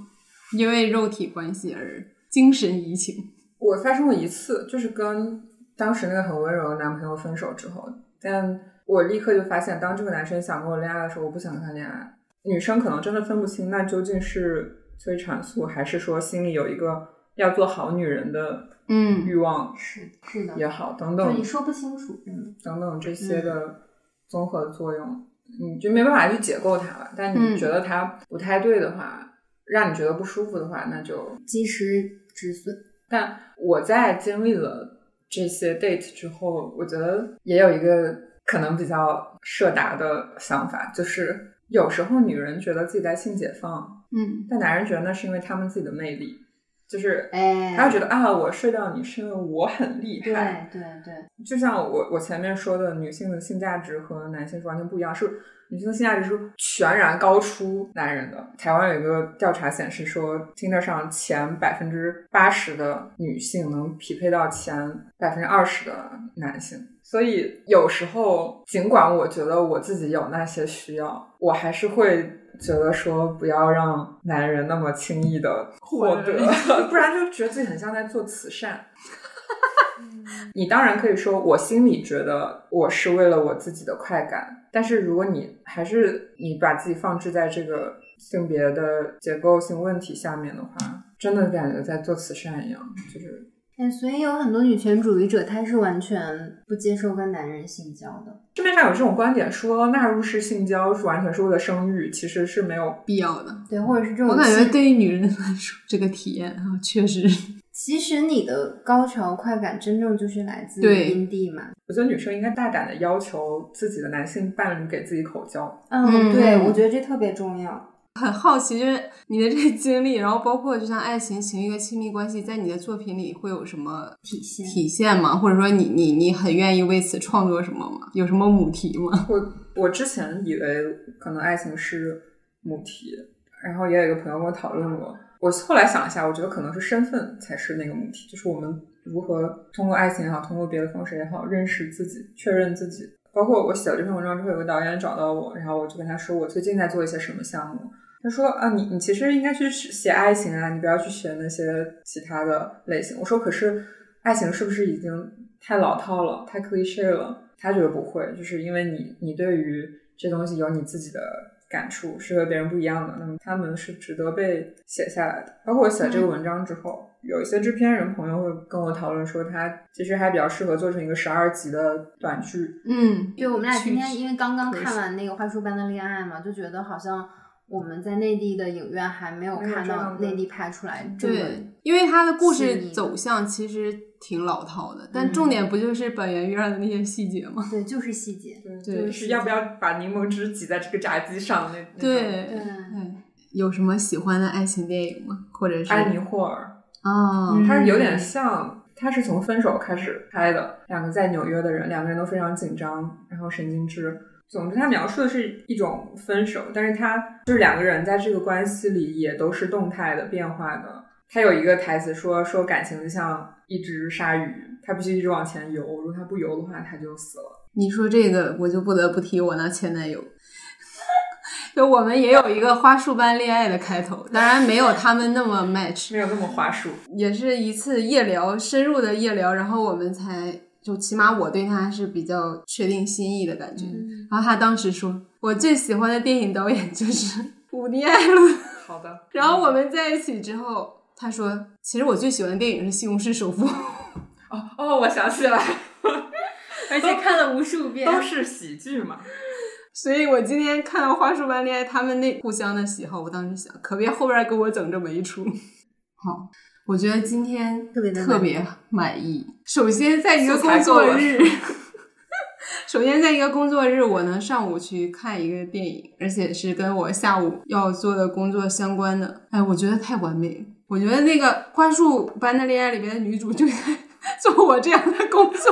因为肉体关系而精神移情？我发生过一次，就是跟当时那个很温柔的男朋友分手之后，但我立刻就发现，当这个男生想跟我恋爱的时候，我不想跟他恋爱。女生可能真的分不清，那究竟是催产素，还是说心里有一个要做好女人的嗯欲望是是的，也好，等等你说不清楚，嗯，等等这些的综合作用，你就没办法去解构它了。但嗯你觉得它不太对的话，让你觉得不舒服的话，那就及时止损。但我在经历了这些 date 之后，我觉得也有一个可能比较社达的想法，就是有时候女人觉得自己在性解放，嗯但男人觉得那是因为他们自己的魅力，就是哎他会觉得啊，我睡到你是因为我很厉对害。对对，就像我我前面说的，女性的性价值和男性是完全不一样，是女性的性价值是全然高出男人的。台湾有一个调查显示说，Tinder 上前百分之八十的女性能匹配到前百分之二十的男性。所以有时候，尽管我觉得我自己有那些需要，我还是会觉得说，不要让男人那么轻易的获得，不然就觉得自己很像在做慈善。你当然可以说，我心里觉得我是为了我自己的快感，但是如果你还是你把自己放置在这个性别的结构性问题下面的话，真的感觉在做慈善一样，就是哎，所以有很多女权主义者，她是完全不接受跟男人性交的。市面上有这种观点说纳入式性交是完全是为了生育，其实是没有。必要的。对，或者是这种我感觉对于女人来说，这个体验啊，确实 其实你的高潮快感真正就是来自于阴蒂嘛。我觉得女生应该大胆的要求自己的男性伴侣给自己口交。嗯，嗯对，嗯我觉得这特别重要。很好奇，就是你的这个经历，然后包括就像爱情、情欲和亲密关系，在你的作品里会有什么体现体现吗？或者说你你你很愿意为此创作什么吗？有什么母题吗？我我之前以为可能爱情是母题，然后也有一个朋友跟我讨论过。我后来想一下，我觉得可能是身份才是那个母题，就是我们如何通过爱情也好，通过别的方式也好，认识自己、确认自己。包括我写了这篇文章之后，有个导演找到我，然后我就跟他说，我最近在做一些什么项目。他说啊，你你其实应该去写爱情啊，你不要去写那些其他的类型。我说可是爱情是不是已经太老套了，太 cliche 了？他觉得不会，就是因为你你对于这东西有你自己的感触，是和别人不一样的。那么他们是值得被写下来的。包括我写这个文章之后，有一些制片人朋友会跟我讨论说，他其实还比较适合做成一个十二集的短剧。嗯，对，我们俩今天因为刚刚看完那个《花束般的恋爱》嘛，就觉得好像我们在内地的影院还没有看到内地拍出来这么对，因为它的故事走向其实挺老套的，但嗯重点不就是本源院的那些细节吗？对，就是细节。对就是要不要把柠檬汁挤在这个炸鸡上那那种对对对，有什么喜欢的爱情电影吗？或者是安妮霍尔，啊，嗯它有点像，他是从分手开始拍的，两个在纽约的人，两个人都非常紧张，然后神经质。总之，他描述的是一种分手，但是他就是两个人在这个关系里也都是动态的、变化的。他有一个台词说：“说感情就像一只鲨鱼，它必须一直往前游，如果它不游的话，它就死了。你说这个，我就不得不提我那前男友。就我们也有一个花束般恋爱的开头，当然没有他们那么 match，没有那么花束。也是一次夜聊，深入的夜聊，然后我们才就起码我对他是比较确定心意的感觉。嗯然后他当时说，我最喜欢的电影导演就是伍迪·艾伦。好的，然后我们在一起之后，他说，其实我最喜欢的电影是《西红柿首富》。哦哦，我想起来，而且看了无数遍，都是喜剧嘛。所以我今天看到《花束般恋爱》，他们那互相的喜好，我当时想，可别后边给我整这么一出。好，我觉得今天特别的特别满意。首先，在一个工作日，首先在一个工作日，我能上午去看一个电影，而且是跟我下午要做的工作相关的。哎，我觉得太完美了。我觉得那个《花束般的恋爱》里面的女主就应该做我这样的工作。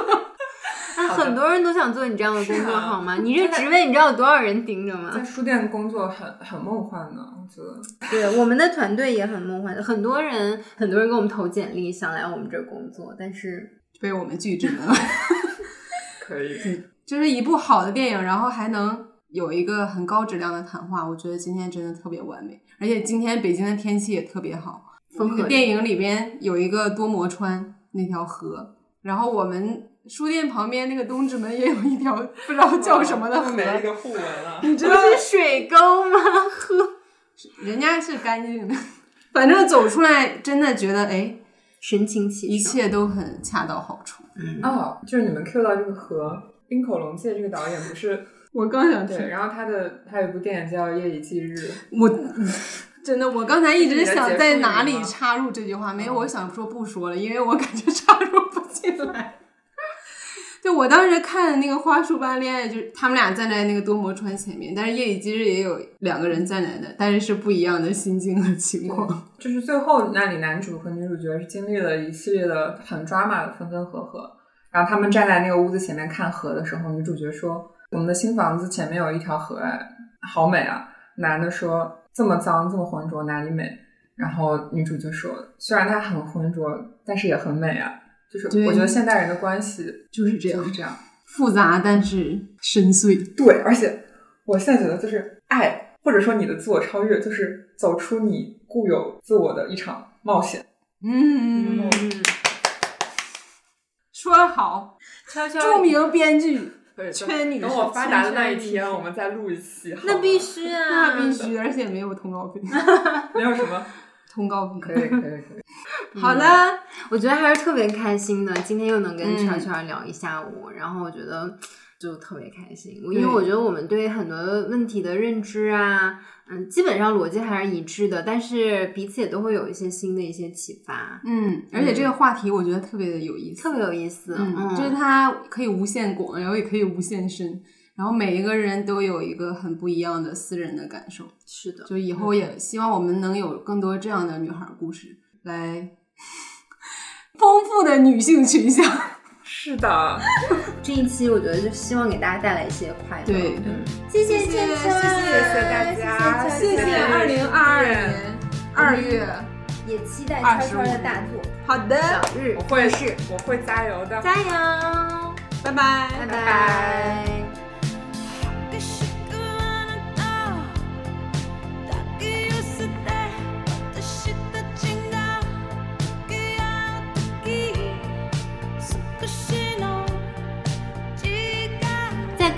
啊，很多人都想做你这样的工作，啊好吗？你这职位，你知道有多少人盯着吗在？书店工作很很梦幻的，我觉得。对，我们的团队也很梦幻，很多人很多人给我们投简历，想来我们这儿工作，但是被我们拒绝了。可以，就是一部好的电影，然后还能有一个很高质量的谈话，我觉得今天真的特别完美。而且今天北京的天气也特别好。风和那个电影里边有一个多摩川那条河，然后我们书店旁边那个东直门也有一条不知道叫什么的河，没一个互文了。你知道是水沟吗？人家是干净的。反正走出来真的觉得，哎，神清气一，切都很恰到好处。嗯，哦，就是你们 Q 到这个河，滨口龙介这个导演不是 我刚想对，然后他的他有一部电影叫《夜以继日》，我 真的，我刚才一直 想在哪里插入这句话，没有，嗯我想说不说了，因为我感觉插入不进来。就我当时看的那个花束般恋爱，就是他们俩站在那个多摩川前面，但是夜以继日也有两个人站在那，但是是不一样的心境和情况。就是最后那里男主和女主角是经历了一系列的很抓马的分分合合，然后他们站在那个屋子前面看河的时候，女主角说：“我们的新房子前面有一条河，哎，好美啊。”男的说：“这么脏，这么浑浊，哪里美？”然后女主就说：“虽然它很浑浊，但是也很美啊。”就是我觉得现代人的关系就是这样就是这样。复杂但是深邃。对，而且我现在觉得就是爱，或者说你的自我超越，就是走出你固有自我的一场冒险。嗯，说好，悄悄著名编剧对圈女等我发达的那一天，我们再录一期。那必须啊，那必须，而且没有通告费，没有什么，通告费。可以可以可以。好了，我觉得还是特别开心的，今天又能跟嗯。圈圈聊一下午，然后我觉得就特别开心，因为我觉得我们对很多问题的认知啊，嗯，基本上逻辑还是一致的，但是彼此也都会有一些新的一些启发，嗯，而且这个话题我觉得特别的有意思，特别有意思，嗯，就是它可以无限广，然后也可以无限深，然然后每一个人都有一个很不一样的私人的感受。是的，就以后也希望我们能有更多这样的女孩故事，来 丰富的女性群像。是的，这一期我觉得就希望给大家带来一些快乐。对，谢谢谢谢芊芊，谢谢大家。谢谢二零二二年二月。也期待川川的大作。好的，小日我会是我会加油的。加油，拜拜，拜拜